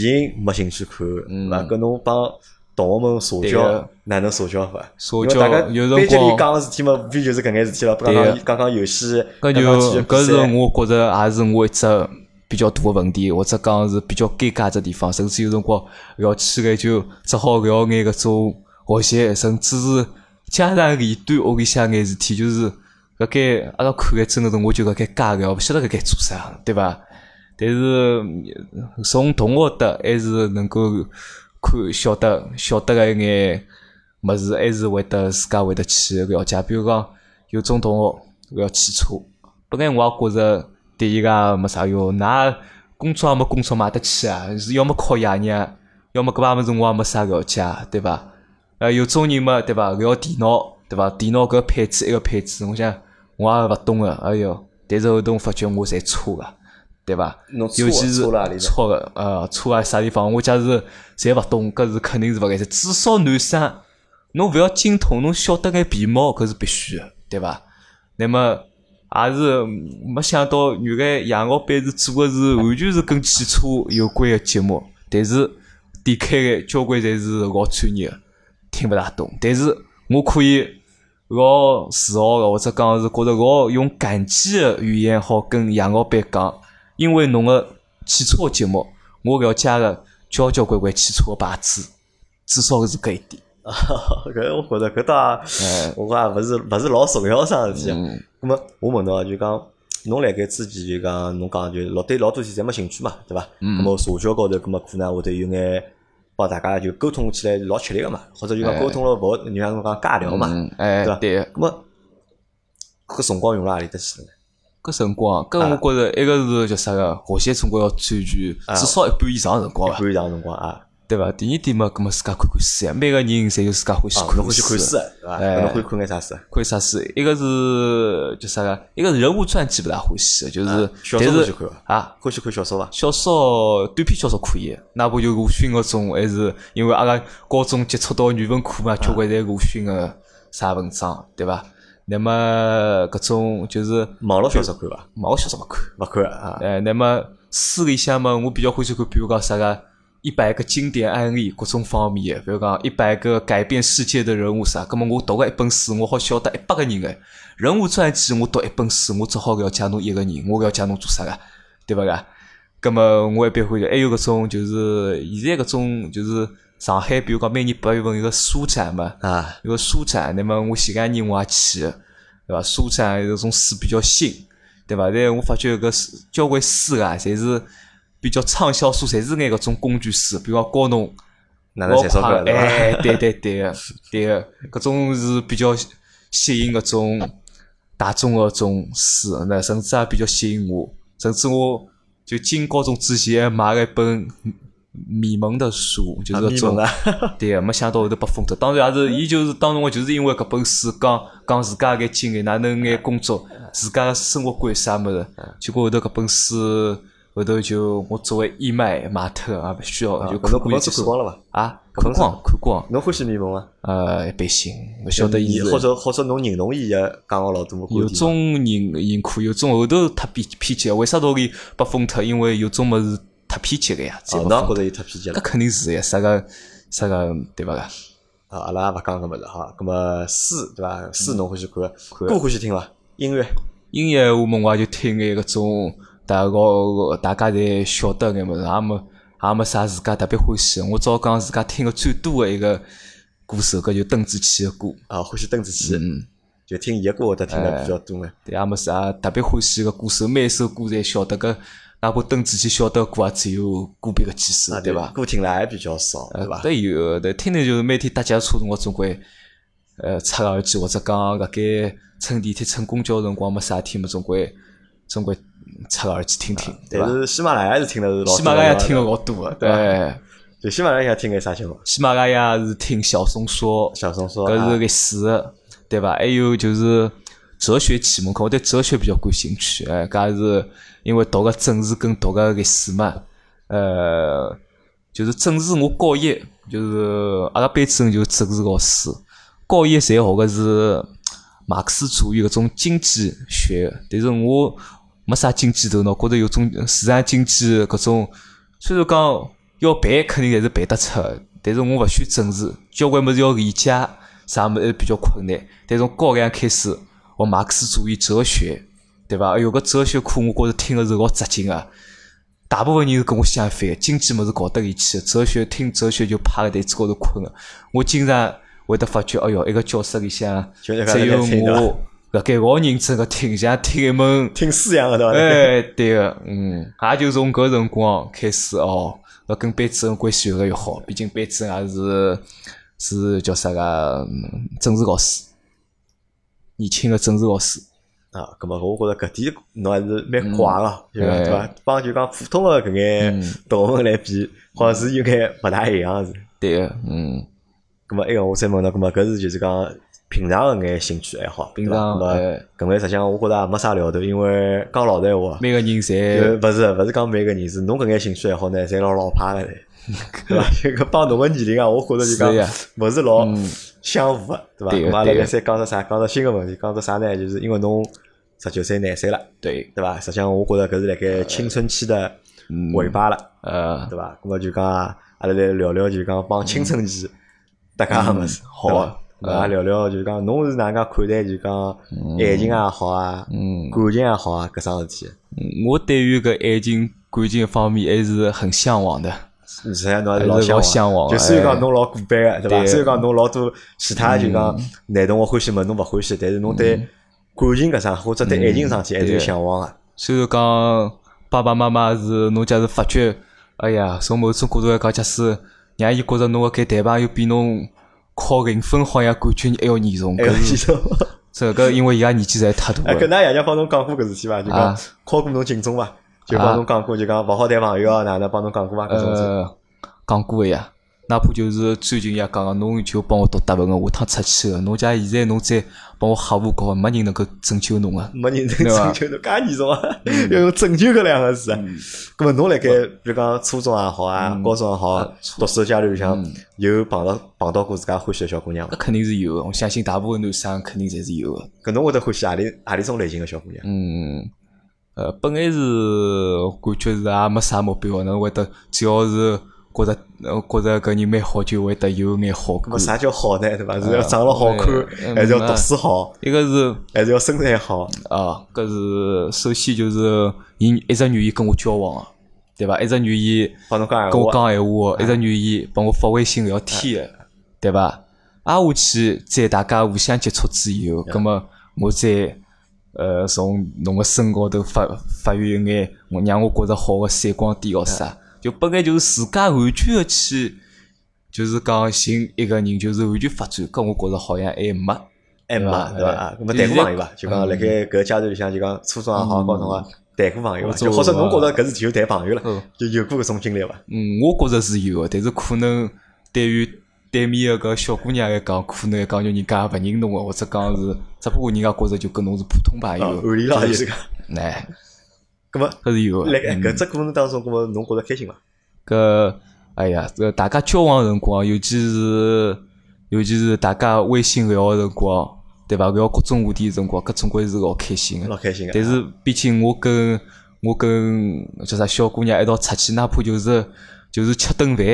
电影没兴趣看，嗯？搿侬帮同学们社交哪能社交法？社交因为大家有辰班级里讲个事体嘛，无非就是搿眼事体了。刚对刚讲讲游戏，搿就搿是我觉着也是我一只比较大个问题，或者讲是比较尴尬只地方，甚至有辰光聊起来就只好聊眼搿种学习，甚至是家长里短屋里向眼事体，就是搿该阿拉看个真个是我就搿该尬聊，勿晓得搿该做啥，对伐？但是从同学的还是能够看晓得晓得个一眼物事，还是会得自家会得去了解。比如讲，有种同学要汽车，本来我也觉着对伊个没啥用，㑚工作也没工作买得起啊，是要么靠爷娘，要么搿把物事我也没啥了解，对伐？呃，有种人嘛，对伐？要电脑，对伐？电脑搿配置一个配置，我想我也勿懂个，哎哟！但是后头我发觉我侪错个，对伐？侬尤其是错里错个，呃，错啊啥地方？我假使侪勿懂，搿是肯定是勿对事。至少男生，侬勿要精通，侬晓得眼皮毛，搿是必须个，对伐？那么也是没想到，原来杨老板是做个是完全是跟汽车有关个节目，但是点开个交关侪是老专业个，听勿大懂。但是我可以老自豪个，或者讲是觉得老用感激个语言，好跟杨老板讲，因为侬个汽车节目，我了解个交交关关汽车个牌子，至少是搿一点。[LAUGHS] 搿我觉着搿倒也，我讲也勿是勿是老重要啥事体。嗯咁么我问侬啊，就讲侬辣盖之前就讲侬讲就老对老多事体侪没兴趣嘛，对伐？嗯咁么社交高头，咁么可能会得有眼帮大家就沟通起来老吃力个嘛，或者就讲沟通了勿，就像侬讲尬聊嘛，嗯，哎对伐？对。咁么搿辰光用了何里搭去了呢？搿辰光，搿我觉着一个是叫啥个，学习总归要占据至少一半以上的辰光伐，一半以上辰光啊，对伐？第二点嘛，搿么自家看看书呀，每个人侪有自家欢喜啊，看侬欢喜看书对伐？侬欢喜看眼啥书啊？看啥书？一个是叫啥个？一个是人物传记勿大欢喜，就是小但是说欢喜看伐？啊，欢喜看小说伐？小说短篇小说可以，哪怕就鲁迅搿种，还是因为阿拉高中接触到语文课嘛，交关侪鲁迅个啥文章，对伐？那么搿种就是网络小说看伐？网络小说勿看。勿看啊？哎，那么书里向嘛，我比较欢喜看，比如讲啥个一百个经典案例，各种方面的，比如讲一百个改变世界的人物啥。葛么我读个一本书，我好晓得一百个人个人物传记，我读一本书，我只好了解侬一个人，我了解侬做啥个，对勿个？葛么我一般会，还有搿种就是现在搿种就是上海，比如讲每年八月份有个书展嘛，啊，有个书展，那么我前两年我也去个，对伐？书展有种书比较新，对伐？但我发觉搿书交关书啊，侪是比较畅销书，侪是眼搿种工具书，比如讲高侬哪能赚钞票对伐？哎，对对对个，对个，搿种是比较吸引搿种大众个种书，那甚至也比较吸引我，甚至我就进高中之前还买了一本米蒙的书，就是搿种啊 [LAUGHS] 对个，没想到后头被封脱。当然也是，伊就是当时我就是因为搿本书讲讲自家眼经历，哪能眼工作，自家个生活观啥物事，结果后头搿本书后头就我作为义卖卖脱，也勿需要就可以接受书看光了伐？啊，看光看光，侬欢喜迷蒙伐？呃，一般性，勿晓得伊是或者或者侬认同伊个讲个老多观有种人认可，有种后头太偏偏激，为啥道理被封脱？因为有种物事太偏激个呀，才哦。侬也觉着伊太偏激了搿肯定是呀，啥个啥个对伐个？啊？阿拉也勿讲搿物事哈。葛么书对伐？嗯书侬欢喜看，歌欢喜听伐？音乐音乐我们我也就听眼搿种大个大家侪晓得眼物事，也没也没啥自家特别欢喜的。我只好讲自家听个最多个一个歌手，搿就邓紫棋个歌。啊，欢喜邓紫棋，嗯，就听伊个歌会得听哎得比较多眼。对，也没啥特别欢喜个歌手，每首歌侪晓得搿，哪怕邓紫棋晓得歌也只有个别个几首，啊，对伐？歌听了还比较少，对伐？对有的，听听就是每天搭脚车辰光总归，呃，插个耳机或者讲搿该乘地铁、乘公交辰光没啥事体嘛，总归总归插个耳机听听，对伐？但是喜马拉雅是听的是老喜马拉雅听了，个老多个，对就喜马拉雅听眼啥节目？喜马拉雅是听小松说，小松说啊搿是历史，对伐？还有就是哲学启蒙课，我对哲学比较感兴趣，哎，搿也是因为读个政治跟读个历史嘛，呃，就是政治我高一就是阿拉班主任就是政治老师，高一侪学个是马克思主义搿种经济学，但是我没啥经济头脑，觉着有种市场经济搿种，虽然讲要背肯定还是背得出，但是我勿选政治，交关物事要理解啥物事还比较困难。但从高两开始学马克思主义哲学，对伐？哎哟，搿哲学课我觉着听个是老扎劲个。大部分人是跟我相反的，经济么事搞得里去，哲学听哲学就趴在台子高头困个。我经常会得发觉，哎哟，一个教室里向只有我搿该老认真个听，像听一门 [LAUGHS] 听书一样的对伐？哎，对个，嗯，也就从搿辰光开始哦，要跟班主任关系越来越好。毕竟班主任也是是叫啥个嗯政治老师，年轻个政治老师。啊，咁么我觉着搿点侬还是蛮怪个，对伐？哎对伐？帮就讲普通个搿眼嗯同学来比，好像是有眼勿大一样是。对个，嗯，咁么埃个我再问侬，咁么搿是就是讲平常个眼兴趣爱好，平常呃，搿眼实际上我觉着也没啥聊头，因为讲老实闲话，每个人侪勿是勿是讲每个人是侬搿眼兴趣爱好呢，侪老老派个，对伐？[LAUGHS] 就搿帮侬个年龄啊，我觉着就讲勿是老相符个，对伐？咾么辣盖再讲只啥？讲只新个问题，讲只啥呢？就是因为侬十九岁廿岁了，对对伐？实际上我觉着搿是辣盖青春期的尾巴了，呃，对伐？咾么就讲阿拉来聊聊，就讲帮青春期搭界个物事，好。啊，聊聊就讲，侬是哪能介看待就讲爱情也好啊，感情也好啊，搿桩事体？我对于搿爱情、感情方面还是很向往的。实际上侬还是老向往，就虽然讲侬老古板个，对伐？虽然讲侬老多其他就讲男同学欢喜么，侬勿欢喜，但是侬对感情搿桩或者对爱情上体还是有向往个。虽然讲爸爸妈妈是侬假使发觉，哎呀，从某种角度来讲，假使让伊觉着侬个搿谈朋友比侬。考零分好像感觉还要严重，严重。这个因为伊拉年纪实在太大了。跟㑚爷娘帮侬讲过搿事体伐？就讲考过侬警钟伐？就帮侬讲过，就讲勿好谈朋友啊，哪能帮侬讲过伐？搿种事。讲过个呀。哪怕就是最近也讲个，侬就帮我读答文个，下趟出去个，侬家现在侬再帮我瞎胡搞，没人能够拯救侬个，没人能拯救侬，介严重啊！[LAUGHS] 要用拯救搿两个字。咾么侬辣盖，比如讲初中也好啊，高中也好，读书阶段里向有碰到碰到过自家欢喜个小姑娘伐？那肯定是有个，我相信大部分男生肯定侪是有个。搿侬会得欢喜何里何里种类型个小姑娘？嗯，呃，本来是感觉是也没啥目标，侬会得只要是。觉着，觉着搿人蛮好，就会得有眼好感。啥叫好呢？对伐？是要长了好看，还是要读书好？一个是，还是要身材好？啊，搿是首先就是伊一直愿意跟我交往，对伐？一直愿意跟我讲闲话，一直愿意帮我发微信聊天，对伐？挨下去，在大家互相接触之后，葛末我再呃从侬个身高头发发育一眼我让我觉着好个闪光点哦啥？就本来就是自家完全个去，就是讲寻一个人，就是完全发展。搿我觉着好像还没，还没，对伐？搿么谈过朋友伐？就讲辣盖搿阶段里向，就讲初中也好，高中啊，谈过朋友伐？就或者侬觉着搿事体就谈朋友了，就有过搿种经历伐？嗯，我觉着是有个，但是可能对于对面个搿小姑娘来讲，可能讲就人家勿认侬个，或者讲是只不过人家觉着就跟侬是普通朋友。暗恋了就是讲，哎。搿么搿是有个，辣搿只过程当中，搿么侬觉着开心伐？搿哎呀，搿大家交往辰光，尤其是尤其是大家微信聊个辰光，对伐？聊各种话题辰光，搿总归是老开心个。老开心个。但是毕竟我跟我跟叫啥小姑娘一道出去，哪怕就是就是吃顿饭。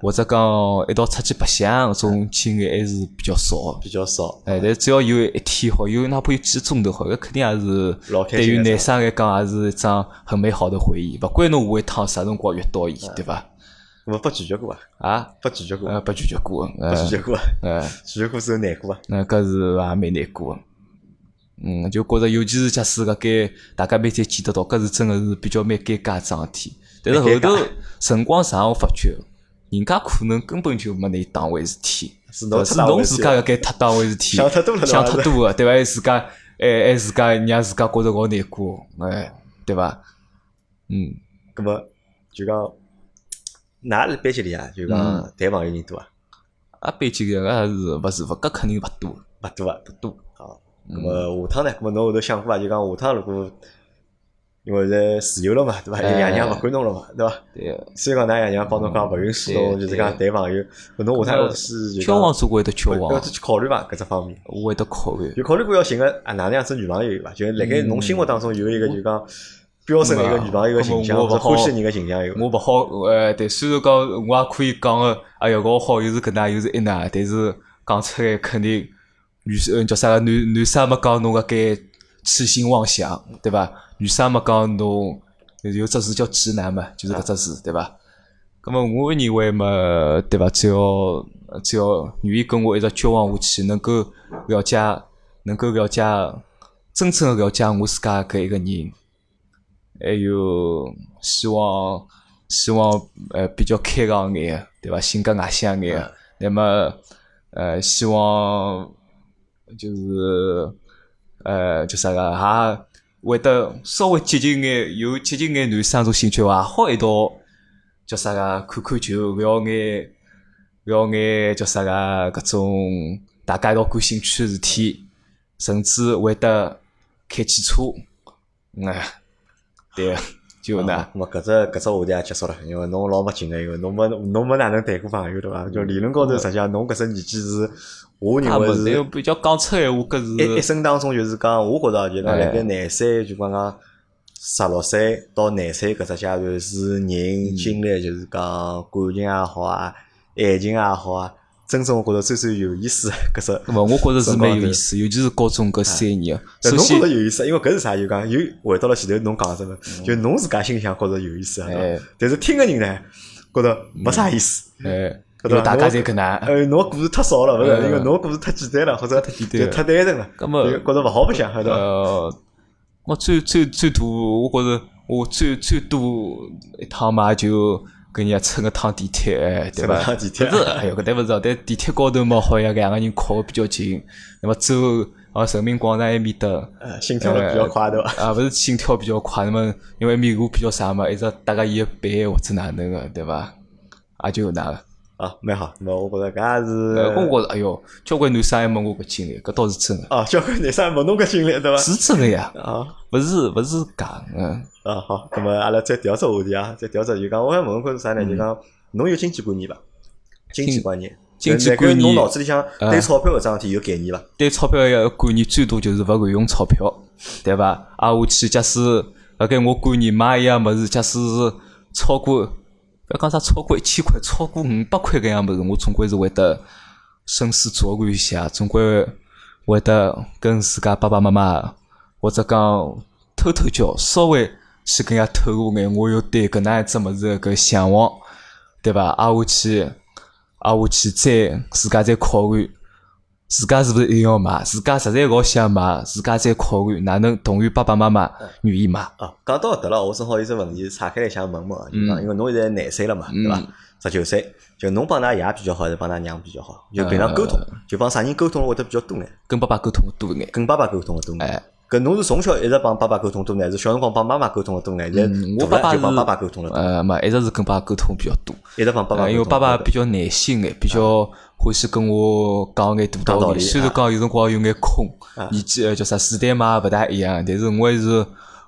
或者讲一道出去白相，搿种经历还是比较少，比较少。哎，但只要有一天好，有哪怕有几个钟头好，搿肯定也是对于男生来讲，也是一桩很美好的回忆。勿管侬下一趟啥辰光遇到伊，对伐？我不拒绝过啊？啊，不拒绝过？呃，不拒绝过？不拒绝过？呃，拒绝过是难过啊？那搿是也蛮难过。嗯，就觉着尤其是假使搿该大家每天见得到，搿是真个是比较蛮尴尬一桩事体。但是后头辰光长，我发觉。人家可能根本就没拿当回事体，是侬自家要该太当回事体，想太多了，想太多个，对伐？还自家，还还自家让自家觉着老难过，哎，对伐？嗯，咁么就讲，㑚是班级里啊，就讲谈朋友人多啊？啊，班级里个是勿是勿？搿肯定勿多，勿多啊，勿多。好，咁么下趟呢？咁么侬后头想过伐？就讲下趟如果。因为在自由了嘛，对伐？爷娘勿管侬了嘛，对伐？对。所以讲㑚爷娘帮侬讲勿允许侬，就是讲谈朋友，侬下趟是交往是会得交往，要去考虑伐？搿只方面，我会得考虑。有考虑过要寻个啊哪能样子女朋友伐？就辣盖侬心目当中有一个就讲标准一个女朋友个形象，或者欢喜人个形象有。我勿好，呃，对，虽然讲我也可以讲个，哎呀，我好又是搿能又是一能，但是讲出来肯定女生叫啥个男男生没讲侬个该痴心妄想，对伐？女生没讲侬有只字叫直男嘛，就是搿只字，对伐？咁么我认为嘛，对伐？只要只要愿意跟我一直交往下去，能够了解，能够了解，真正的了解我自家搿一个人，还有希望希望呃比较开朗眼，对伐？性格外向眼，那么呃希望就是呃叫啥个哈？会得稍微接近眼，有接近眼男生种兴趣伐，好一道叫啥个看看球，覅眼覅眼叫啥个搿种大家一道感兴趣个事体，甚至会得开汽车，哎，对，就那。咾么搿只搿只话题也结束了，因为侬老没劲个，因为侬没侬没哪能谈过朋友对伐？就理论高头，实际上侬搿只年纪是，我认为是比较讲出闲话，搿是一一生当中就是讲，我觉着就讲辣盖廿岁就讲讲十六岁到廿岁搿只阶段是人经历就是讲感情也好啊，爱情也好啊。真正我觉着最最有意思搿只，勿，我觉着是蛮有意思，尤其是高中搿三年。首侬觉着有意思，因为搿是啥？就讲又回到了前头侬讲个，就侬自家心里向觉着有意思，但是听个人呢，觉着没啥意思。哎，搿大家侪搿能。呃，侬故事太少了，勿是？因为侬故事太简单了，或者就太单纯了。搿么觉着勿好白相，晓得呃，我最最最多，我觉着我最最多一趟嘛就。跟人家乘个趟地铁，哎，对吧？地铁，不是，哎呦，搿勿是，但地铁高头嘛，好像两个人靠比较近，那么走啊，人民广场埃面搭，心跳比较快，对伐？啊，勿是心跳比较快，那么因为面路比较啥嘛，一直搭个伊个背或者哪能个，对伐？也就那个。啊，蛮好，那我觉着搿也是。呃，我觉着，哎哟，交关男生还问我搿经历，搿倒是真个。啊，交关男生问侬搿经历，对伐？是真个呀。啊，勿是勿是假，嗯。啊，好，那么阿拉再调只话题啊，再调只就讲，我还问问看是啥呢？就讲，侬有经济观念伐？经济观念。经济观念。侬脑子里向对钞票搿桩事体有概念伐？对钞票个观念最多就是勿会用钞票，对伐？啊，下去假使辣盖我观念买一样物事，假使是超过。不要讲啥超过一千块，超过五百块搿样物事，我总归是会得深思酌虑一下，总归会得跟自家爸爸妈妈或者讲偷偷叫，稍微去跟人家透露眼，我有对搿能一只物事个向往，对伐？挨下去，挨下去再自家再考虑。自家是勿是一定要买？自家实在老想买，自家再考虑哪能同意爸爸妈妈愿意买。哦，讲到搿了，我正好有只问题岔开来想问问，就讲因为侬现在廿岁了嘛，对伐？十九岁，就侬帮㑚爷比较好，还是帮㑚娘比较好？就平常沟通，就帮啥人沟通会得比较多眼？跟爸爸沟通多眼。跟爸爸沟通的多眼。搿侬是从小一直帮爸爸沟通多眼，是小辰光帮妈妈沟通的多眼？我爸爸就帮爸爸沟通了。呃，嘛，一直是跟爸爸沟通比较多。一直帮爸爸。因为爸爸比较耐心眼，比较欢喜跟我讲眼大道理。虽然讲有辰光有眼空，年纪叫啥时代嘛勿大一样，但是我还是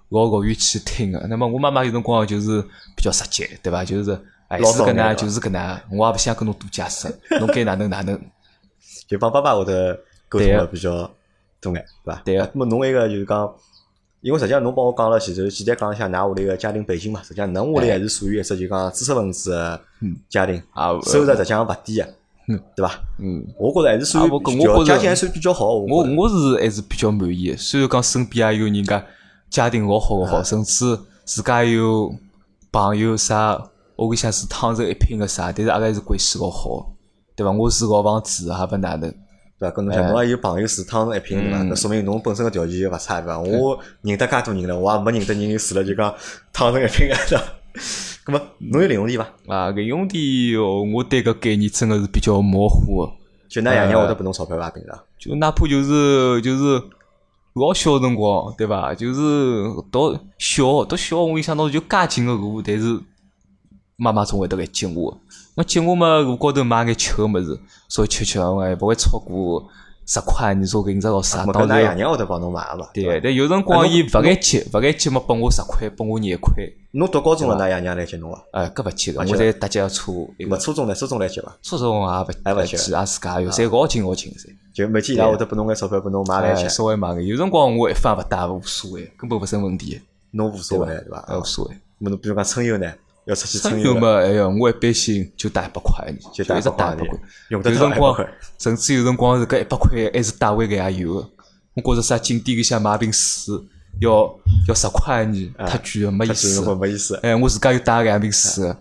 老乐意去听个。那么我妈妈有辰光就是比较直接，对伐？就是哎是搿能，就是搿能，我也勿想跟侬多解释，侬该哪能哪能。[LAUGHS] 就帮爸爸会得沟通了比较。多眼，对伐？对个。那么侬一个就是讲，因为实际上侬帮我讲了前头，简单讲一下㑚屋里个家庭背景嘛。实际上侬屋里还是属于一只就讲知识分子个家庭，收入实际上勿低个，对伐？嗯，我觉着还是属于比较家境还算比较好。我我是还是比较满意。虽然讲身边也有人家家庭老好个好，甚至自家有朋友啥，屋里向是汤臣一品个啥，但是阿拉还是关系老好，对伐？我是老房子，还勿哪能。对伐？跟侬讲，侬也有朋友住汤臣一品，对伐？那说明侬本身个条件又勿差，对伐？我认得介多人了，我也没认得人住了就讲汤臣一品个，对伐？[LAUGHS] 咁么，侬有零用钿伐？啊，零用钿哦，我对搿概念真个是比较模糊个。就㑚爷娘会得拨侬钞票伐？平常？就哪怕就是就是老小辰光，对伐？就是到小到小，我印象当中就介近个路，但是妈妈总会得来接我。我接我嘛，路高头买眼吃个物事，稍微吃吃，我也勿会超过十块。你说搿五十老啥？当然，爷娘会得帮侬买嘛。对，但有辰光伊勿爱接，勿爱接嘛，拨我十块，拨我廿块。侬读高中了，㑚爷娘来接侬啊？哎，搿勿接个，我在搭脚车。勿初中呢？初中来接伐？初中也勿还勿接，也自家有，侪老近老近噻。就每天伊拉会得拨侬眼钞票，拨侬买来吃。稍微买个，有辰光我一分勿带无所谓，根本勿成问题。侬无所谓对伐？无所谓。么侬比如讲春游呢？要出去春游嘛？哎呀，我一般性就带一百块，就一直带一百块。有辰光，甚至有辰光是搿一百块还是带回来也有。我觉着啥景点里向买瓶水要要十块呢，太贵了，没意思。没意思。哎，我自家又带两瓶水，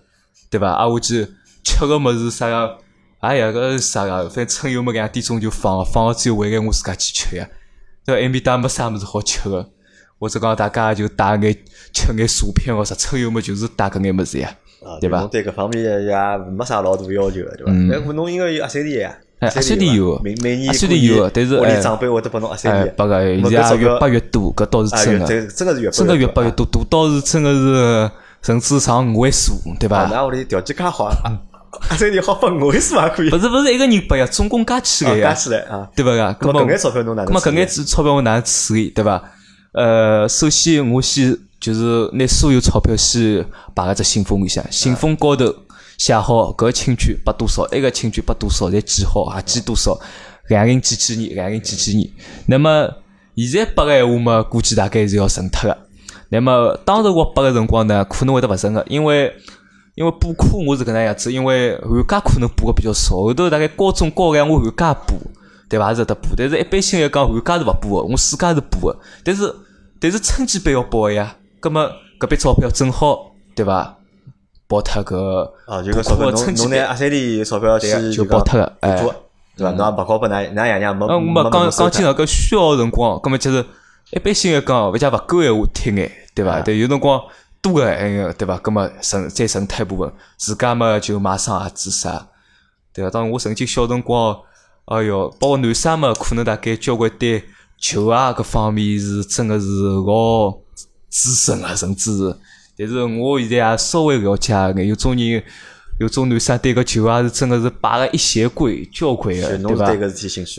对伐？啊，我去吃个物事啥个？哎呀，搿啥个？反正春游嘛，两点钟就放，放了之后回来我自家去吃呀。对埃面搭没啥物事好吃个。或者讲大家就带眼吃眼薯片哦，啥春游么就是带搿眼物事呀，对伐？对搿方面也没啥老大要求个，对伐？那侬应该有阿三弟呀？阿三弟有，每每年阿三弟有，但是屋里长辈会得拨侬阿三弟，拨个现在越拨越多，搿倒是真个，真个是越真个越拨越多，多到是真个是甚至上五位数，对伐？那屋里条件介好，[LAUGHS] 阿三弟好拨五位数也可以。勿是勿是一个人拨呀，总共加起来呀，加起来啊，对伐个？咁么搿眼钞票侬哪能？咁么搿眼钞票我哪能处理，对伐？呃，首先我先就是拿所有钞票先摆辣只信封里向，信封高头写好搿亲眷拨多少，埃个亲眷拨多少，侪记好啊，记多少，两人几几年，两人几几年。那么现在拨个闲话嘛，估计大概是要存脱个。那么当时我拨个辰光呢，可能会得勿存个，因为因为补课我是搿能样子，因为寒假可能补个比较少，后头大概高中高两我寒假补。对伐？是得补，但是一般性来讲，寒假是勿补个，我暑假是补个。但是但是春季班要报个呀，葛末搿笔钞票正好对伐？报脱搿哦，就搿钞票侬侬拿阿三弟钞票去就报脱个，哎，对伐？侬也勿好拨㑚㑚爷娘没没没讲讲清爽搿需要辰光，葛末就是一般性来讲，勿讲勿够闲话贴眼，对伐？对，有辰光多个哎个，对伐？葛末剩再剩脱一部分，自家嘛就买双鞋子啥，对伐？当我曾经小辰光。哎哟，包括男生嘛，可能大概交关对球啊搿方面是真个是老资深啊，甚至是。但是我现在也稍微了解眼，有种人，有种男生对搿球啊是真个是摆了一鞋柜交关个，对伐？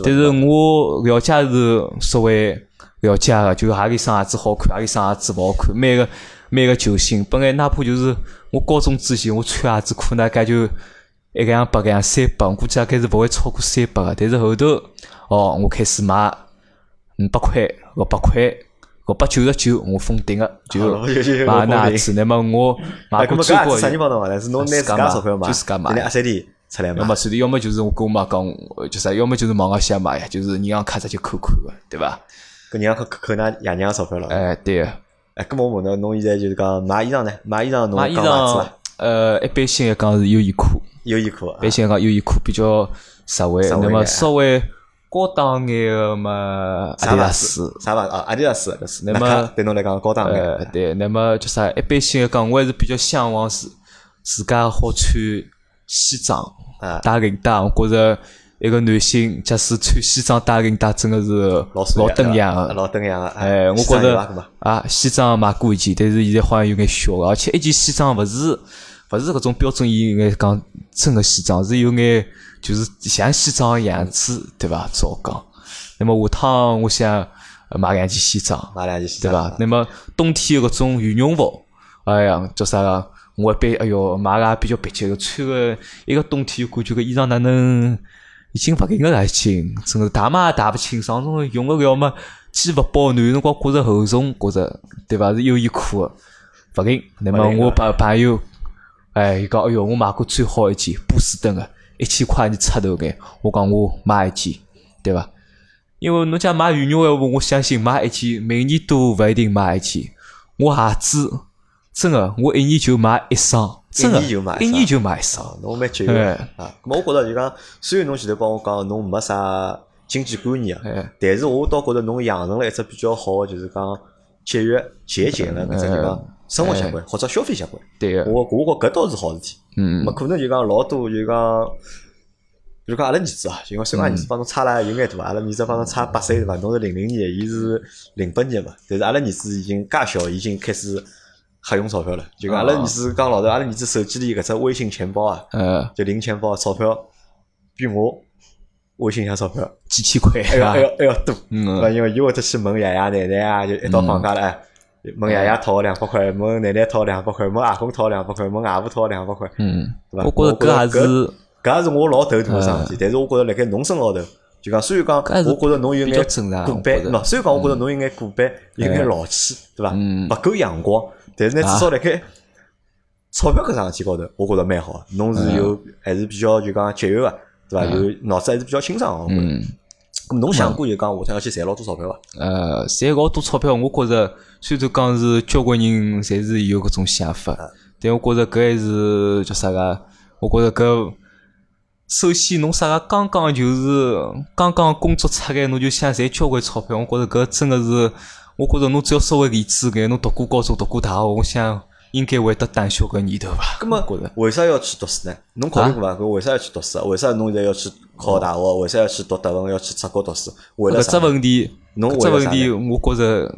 但是我了解是稍微了解个，就何里双鞋子好看，何里双鞋子勿好看，每个每个球星，本来哪怕就是我高中之前我穿鞋子可能介就。一个样百，个样三百，我估计大概是勿会超过三百个。但是后头，哦，我开始买五百块、六百块、六百九十九，我封顶个，[LAUGHS] 就买那次。那么我买过最高啥地方的是侬拿自家钞票买，就自家买。阿三弟出来嘛。要么是的，要么就是我跟我妈讲，就啥，要么就是网高先买呀，就是银行卡直接扣款个，对伐？搿银行卡扣扣㑚爷娘钞票了。哎，对。哎，搿么我问侬，侬现在就是讲买衣裳呢？买衣裳侬讲啥子呃，一般性来讲是优衣库。优衣库，一般性来讲优衣库比较实惠，那么稍微高档眼个嘛，阿迪达斯，啥吧？啊，阿迪达斯，那么对侬来讲高档眼。对，那么叫啥？一般性来讲，我还是比较向往是自家好穿西装，打领带。我觉着一个男性，假使穿西装打领带，真个是老老登样个，老登样个。哎，我觉着啊，西装买过一件，但是现在好像有眼小，而且一件西装勿是。勿是搿种标准意义眼讲真个西装，是有眼就是像西装个样子，对伐？照讲。那么下趟我想买两件西装，买两件西装，对伐？那么冬天搿种羽绒服，哎呀，叫啥个？我一般哎哟买个比较别致个，穿个一个冬天感觉搿衣裳哪能已经勿灵个已经，真个汏嘛也汏勿清爽，种用个要么既勿保暖，辰光觉着厚重，觉着对伐？是优衣库个勿灵。那么我朋朋友。哎，伊讲，哎哟，我买过最好一件波司登个，一千块你出头眼。我讲我买一件，对伐？因为侬讲买羽绒服，我相信买一件，每年都勿一定买一件。我鞋子真个，我一年就买一双，真个，一年就买一双。侬蛮节约啊。咁我觉着就讲，虽然侬前头帮我讲侬没啥经济观念啊，但是我倒觉着侬养成了一只比较好，就是讲节约节俭了搿只地方。生活习惯或者消费习惯，对个，我我觉搿倒是好事体。嗯，没可能就讲老多就讲，比如讲阿拉儿子啊，就讲虽然儿子帮侬差了有眼大，阿拉儿子帮侬差八岁对伐？侬是零零年，伊是零八年嘛，但是阿拉儿子已经介小，已经开始瞎用钞票了。就讲阿拉儿子讲老实，阿拉儿子手机里搿只微信钱包啊，就零钱包钞票比我微信上钞票几千块还要还要还要多。嗯，因为伊会得去问爷爷奶奶啊，就一到放假了哎。问爷爷讨两百块，问奶奶讨两百块，问阿公讨两百块，问外婆讨两百块，嗯，对伐？我觉着搿也是，搿也是我老头大个事体。但是我觉着辣盖侬身高头，就讲虽然讲，我觉着侬有眼古板，喏，虽然讲我觉着侬有眼古板，有眼老气，对伐？勿够阳光，但是呢，至少辣盖钞票搿桩事体高头，我觉着蛮好。侬是有还是比较就讲节约个，对伐？有脑子还是比较清爽个。嗯。咁侬想过就讲下趟要去赚老多钞票伐？呃，赚老多钞票，我觉着虽然讲是交关人侪是有搿种想法，但我觉着搿还是叫啥个？我觉着搿首先侬啥个刚刚就是刚刚工作出来，侬就想赚交关钞票，我觉着搿真个是，我觉着侬只要稍微理智眼，侬读过高中、读过大学，我想。应该会得胆小个念头吧？那么，为啥要去读书呢？侬考虑过伐？搿为啥要去读书？为啥侬现在要去考大学？为啥要去读德文？要去出国读书？为了啥？搿只问题，侬搿只问题，我觉着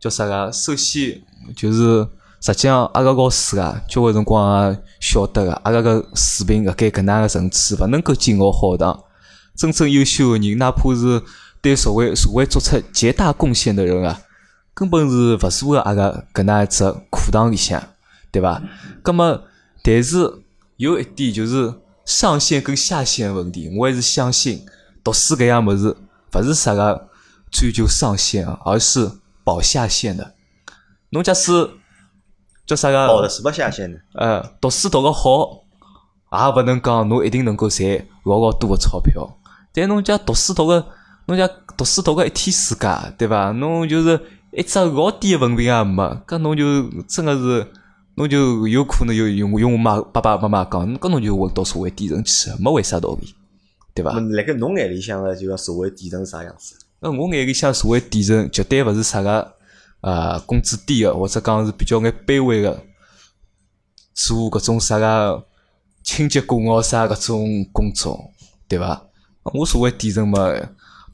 叫啥个？首先就是实际上阿拉老师啊，交关辰光也晓得个，阿拉个水平搿该搿能个层次，勿能够进学学堂。真正优秀个人，哪怕是对社会社会做出极大贡献的人啊，根本是勿坐个阿拉搿能一只课堂里向，对伐？葛末，但是有一点就是上限跟下限问题，我还是相信读书搿样物事，勿是啥个追求上限，而是保下限的。侬假使叫啥个？保的是勿下限呢。呃，读书读个好，也勿能讲侬一定能够赚老老多个钞票。但侬讲读书读个，侬讲读书读个一天世界，对伐？侬就是一只老低个文凭也没，搿侬就真个是，侬就有可能有用用我妈爸爸妈妈讲，搿侬就混到社会底层去，没为啥道理，对伐？辣盖侬眼里向个就讲社会底层是啥样子？那我眼里向社会底层绝对勿是啥个啊工资低个，或者讲是比较眼卑微个，做搿种啥个清洁工哦啥搿种工作，对伐？我所谓底层嘛，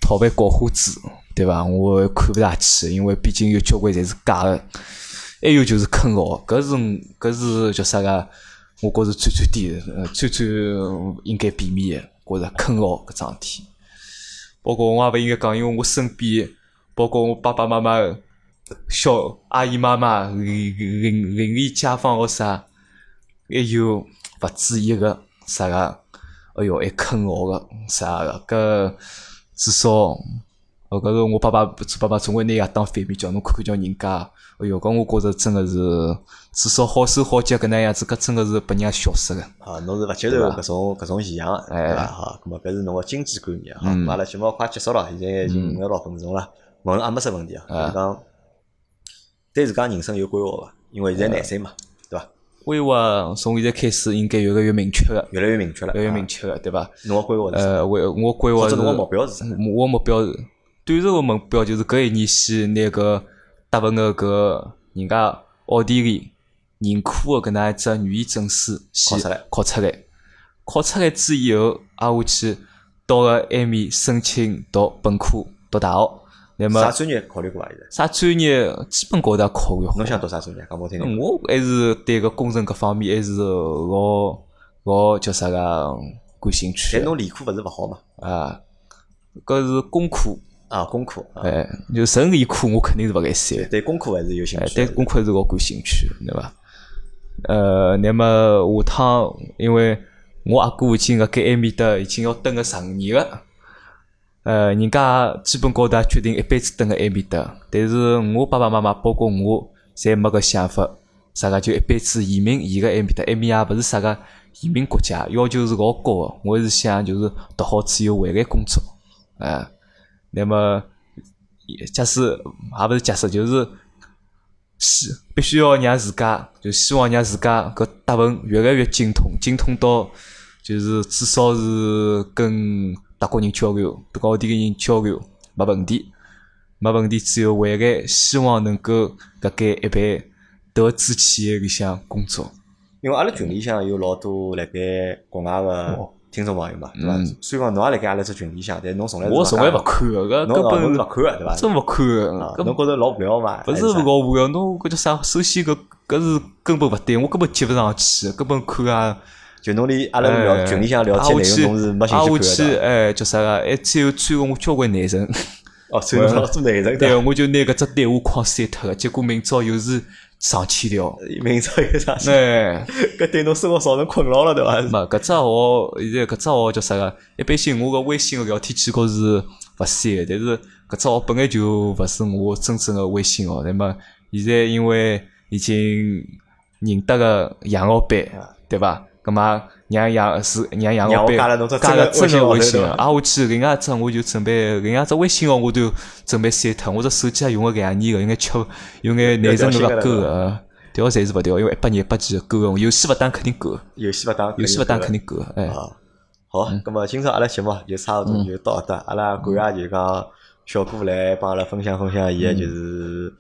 讨饭搞花子，对伐？我看勿大起，因为毕竟有交关侪是假个。还有就是坑学，搿是搿是叫啥个？我觉着最最低的，最最应该避免的，觉着坑学搿桩事体。包括我也勿应该讲，因为我身边，包括我爸爸妈妈、小阿姨妈妈、邻邻邻里街坊或啥，还有勿注意个啥个。哎哟，还坑学个啥个？搿至少，哦，搿是我爸爸，爸爸总归拿伊当反面教，侬看看叫人家。哎哟，搿我觉着真个是，至少好手好脚搿能样子，搿真个是拨人家笑死个。啊，侬是勿接受搿种搿种现象，对伐？好，搿么搿是侬个经济观念。好，阿拉节目快结束了，现在已经五十多分钟了，问阿没啥问题啊？就是讲对自家人生有规划伐？因为现在廿岁嘛。对伐规划从现在开始应该越来越明确个，越来越明确了，越来越明确个，对伐？侬个规划是？呃，我我规划是。侬个目标是啥？我目标是，短程个目标就是搿一年先拿个大份个搿人家奥地利认可个搿能一只语言证书考出来，考出来，考出来之以后，挨下去到个埃面申请读本科，读大学。啥专业考虑过伐？现在啥专业基本高头考虑好。侬想读啥专业？讲我听听。我还是对个工程搿方面还是老老叫啥个感兴趣。但侬理科勿是勿好嘛？啊，搿是工科啊，功课。哎，就纯理科我肯定是勿该选。对功课还是有兴趣。对功课还是老感兴趣，对伐？呃，那么下趟因为我阿哥已经辣盖埃面搭已经要蹲个十五年了。呃，人家基本高头决定一辈子蹲辣埃面搭，但是我爸爸妈妈包括我，侪没搿想法，啥个就一辈子移民移个埃面搭，埃面也勿是啥个移民国家，要求是老高个。我是想就是读好之后回来工作，啊，那么假使也勿是假使，就是希必须要让自家，就希望让自家搿德文越来越精通，精通到就是至少是跟。德国人交流，跟奥地利人交流没问题，没问题。之后回来，希望能够搿该一般德资企业里向工作。因为阿拉群里向有老多辣盖国外个听众朋友嘛，对伐？虽然讲侬也辣盖阿拉只群里向，但侬从来我从来勿看个，搿根本勿看个，对伐？真勿看个，侬觉着老无聊嘛？勿是老无聊，侬搿叫啥？首先搿搿是根本勿对，我根本接勿上去，根本看啊。就侬里阿拉聊群里向聊天内容，侬是没兴趣看的。哎，叫啥个？还最后穿个我交关内层。哦，穿了老多内层。对，我就拿搿只对话框删脱个，结果明朝又是上千条。明朝又上千。哎，搿对侬生活造成困扰了，对伐？没，搿只号现在搿只号叫啥个？一般性我个微信个聊天记录是勿删个，但是搿只号本来就勿是我真正个微信号。那么现在因为已经认得个杨老板，对伐？葛末让杨是让杨老板加了真个微信，啊，我去另外一只我就准备另外一只微信号，我都准备删脱。我这手机也用了两年个，应该吃有眼内存都勿够个，调暂时勿调，因为一百年一百 G 够个，游戏勿打肯定够。游戏勿打，游戏勿打肯定够。哎，好，葛末今朝阿拉节目就差勿多就到这，阿拉感谢就讲小哥来帮阿拉分享分享伊个就是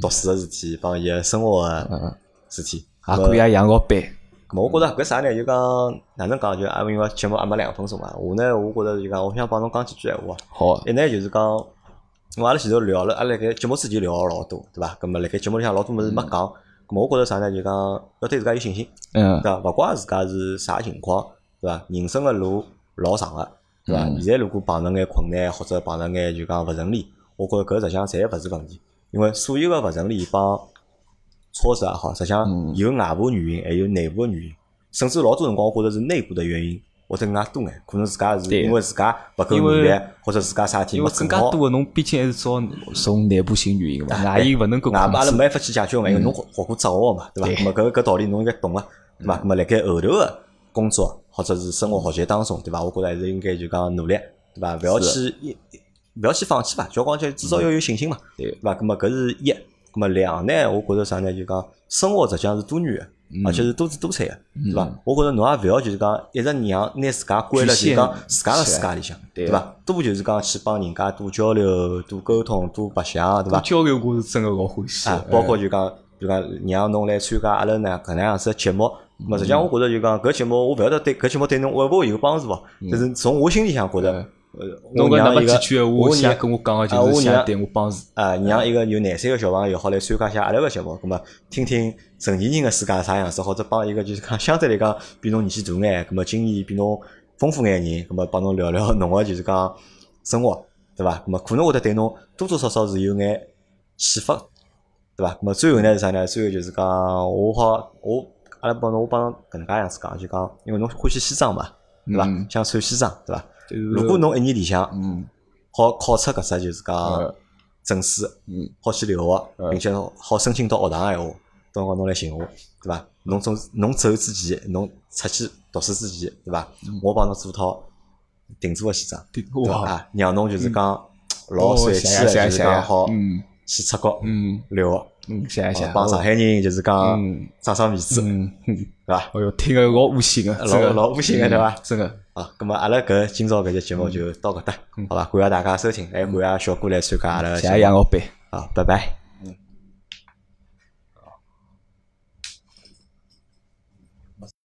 读书个事体，帮伊个生活个事体。也感谢杨老板。我觉着搿啥呢？就讲哪能讲？就阿因为节目还没两分钟嘛。我呢，我觉着就讲，我想帮侬讲几句闲话。好。一呢就是讲，我阿拉前头聊了，阿拉盖节目之前聊了老多，对伐？葛末辣盖节目里向老多物事没讲，葛咁我觉着啥呢？就讲要对自家有信心，嗯对伐？勿怪自家是啥情况，对伐？人生个路老长个，对伐？现在如果碰着眼困难或者碰着眼就讲勿顺利，我觉着搿实际上侪勿是问题，因为所有个勿顺利帮挫折也好，实际上有外部原因，还有内部个原因，甚至老多辰光我觉着是内部的原因或者更加多眼，可能自家是因为自家勿够努力，或者自家啥事体因为没。更加多个侬毕竟还是找从内部性原因嘛，外因勿能够外部阿拉。没办法去解决嘛，因为侬学学过哲学嘛，对伐？对咁么搿搿道理侬应该懂个，对伐？咁么辣盖后头个工作或者是生活学习当中，对伐？我觉着还是应该就讲努力，对伐？勿要去一勿要去放弃吧，就光就至少要有信心嘛，对对伐？咁么搿是一，咁么两呢？我觉着啥呢？就讲生活实际上是多元个。而且是多姿多彩个，对伐？我觉着侬也勿要就是讲一直让拿自家关了，就讲自家个世界里向，对伐？多就是讲去帮人家多交流、多沟通、多白相，对伐？交流我是真个老欢喜啊，包括就讲，就讲让侬来参加阿拉呢搿能样子个节目，实际上我觉着就讲搿节目我勿晓得对搿节目对侬会勿会有帮助哦，但是从我心里向觉着，呃，侬搿那么我让一个几句闲话，我让想跟我讲个啊就是想对我帮助。啊，让一个有廿岁个小朋友好来参加一下阿拉个节目，葛么听听成年人个世界是啥样子，或者帮一个就是讲相对来讲比侬年纪大眼，葛么经验比侬丰富眼人，葛么帮侬聊聊侬个就是讲生活，对伐？葛么可能会得对侬多多少少是有眼启发，对伐？葛么最后呢是啥呢？最后就是讲我好我阿拉帮侬我帮搿能介样子讲，就讲因为侬欢喜西装嘛，对伐？嗯想穿西装，对伐？就是如果侬一年里向嗯。好考出搿只就是讲呃证书，嗯。好去留学，并且好申请到学堂闲话，到辰光侬来寻我，对伐？侬总侬走之前，侬出去读书之前，对伐？我帮侬做套定做个西装，对对伐？让侬就是讲老帅气就是讲好嗯。去出国嗯。留学，嗯，想一想，帮上海人就是讲嗯长长面子，嗯，嗯对伐？哎哟，听个老恶心个，老老恶心个对伐嗯真个。啊，咁么阿拉搿今朝搿节节目就到搿搭，好伐？感谢大家收听，还感谢小哥来参加阿拉个谢谢杨老板。好，拜拜。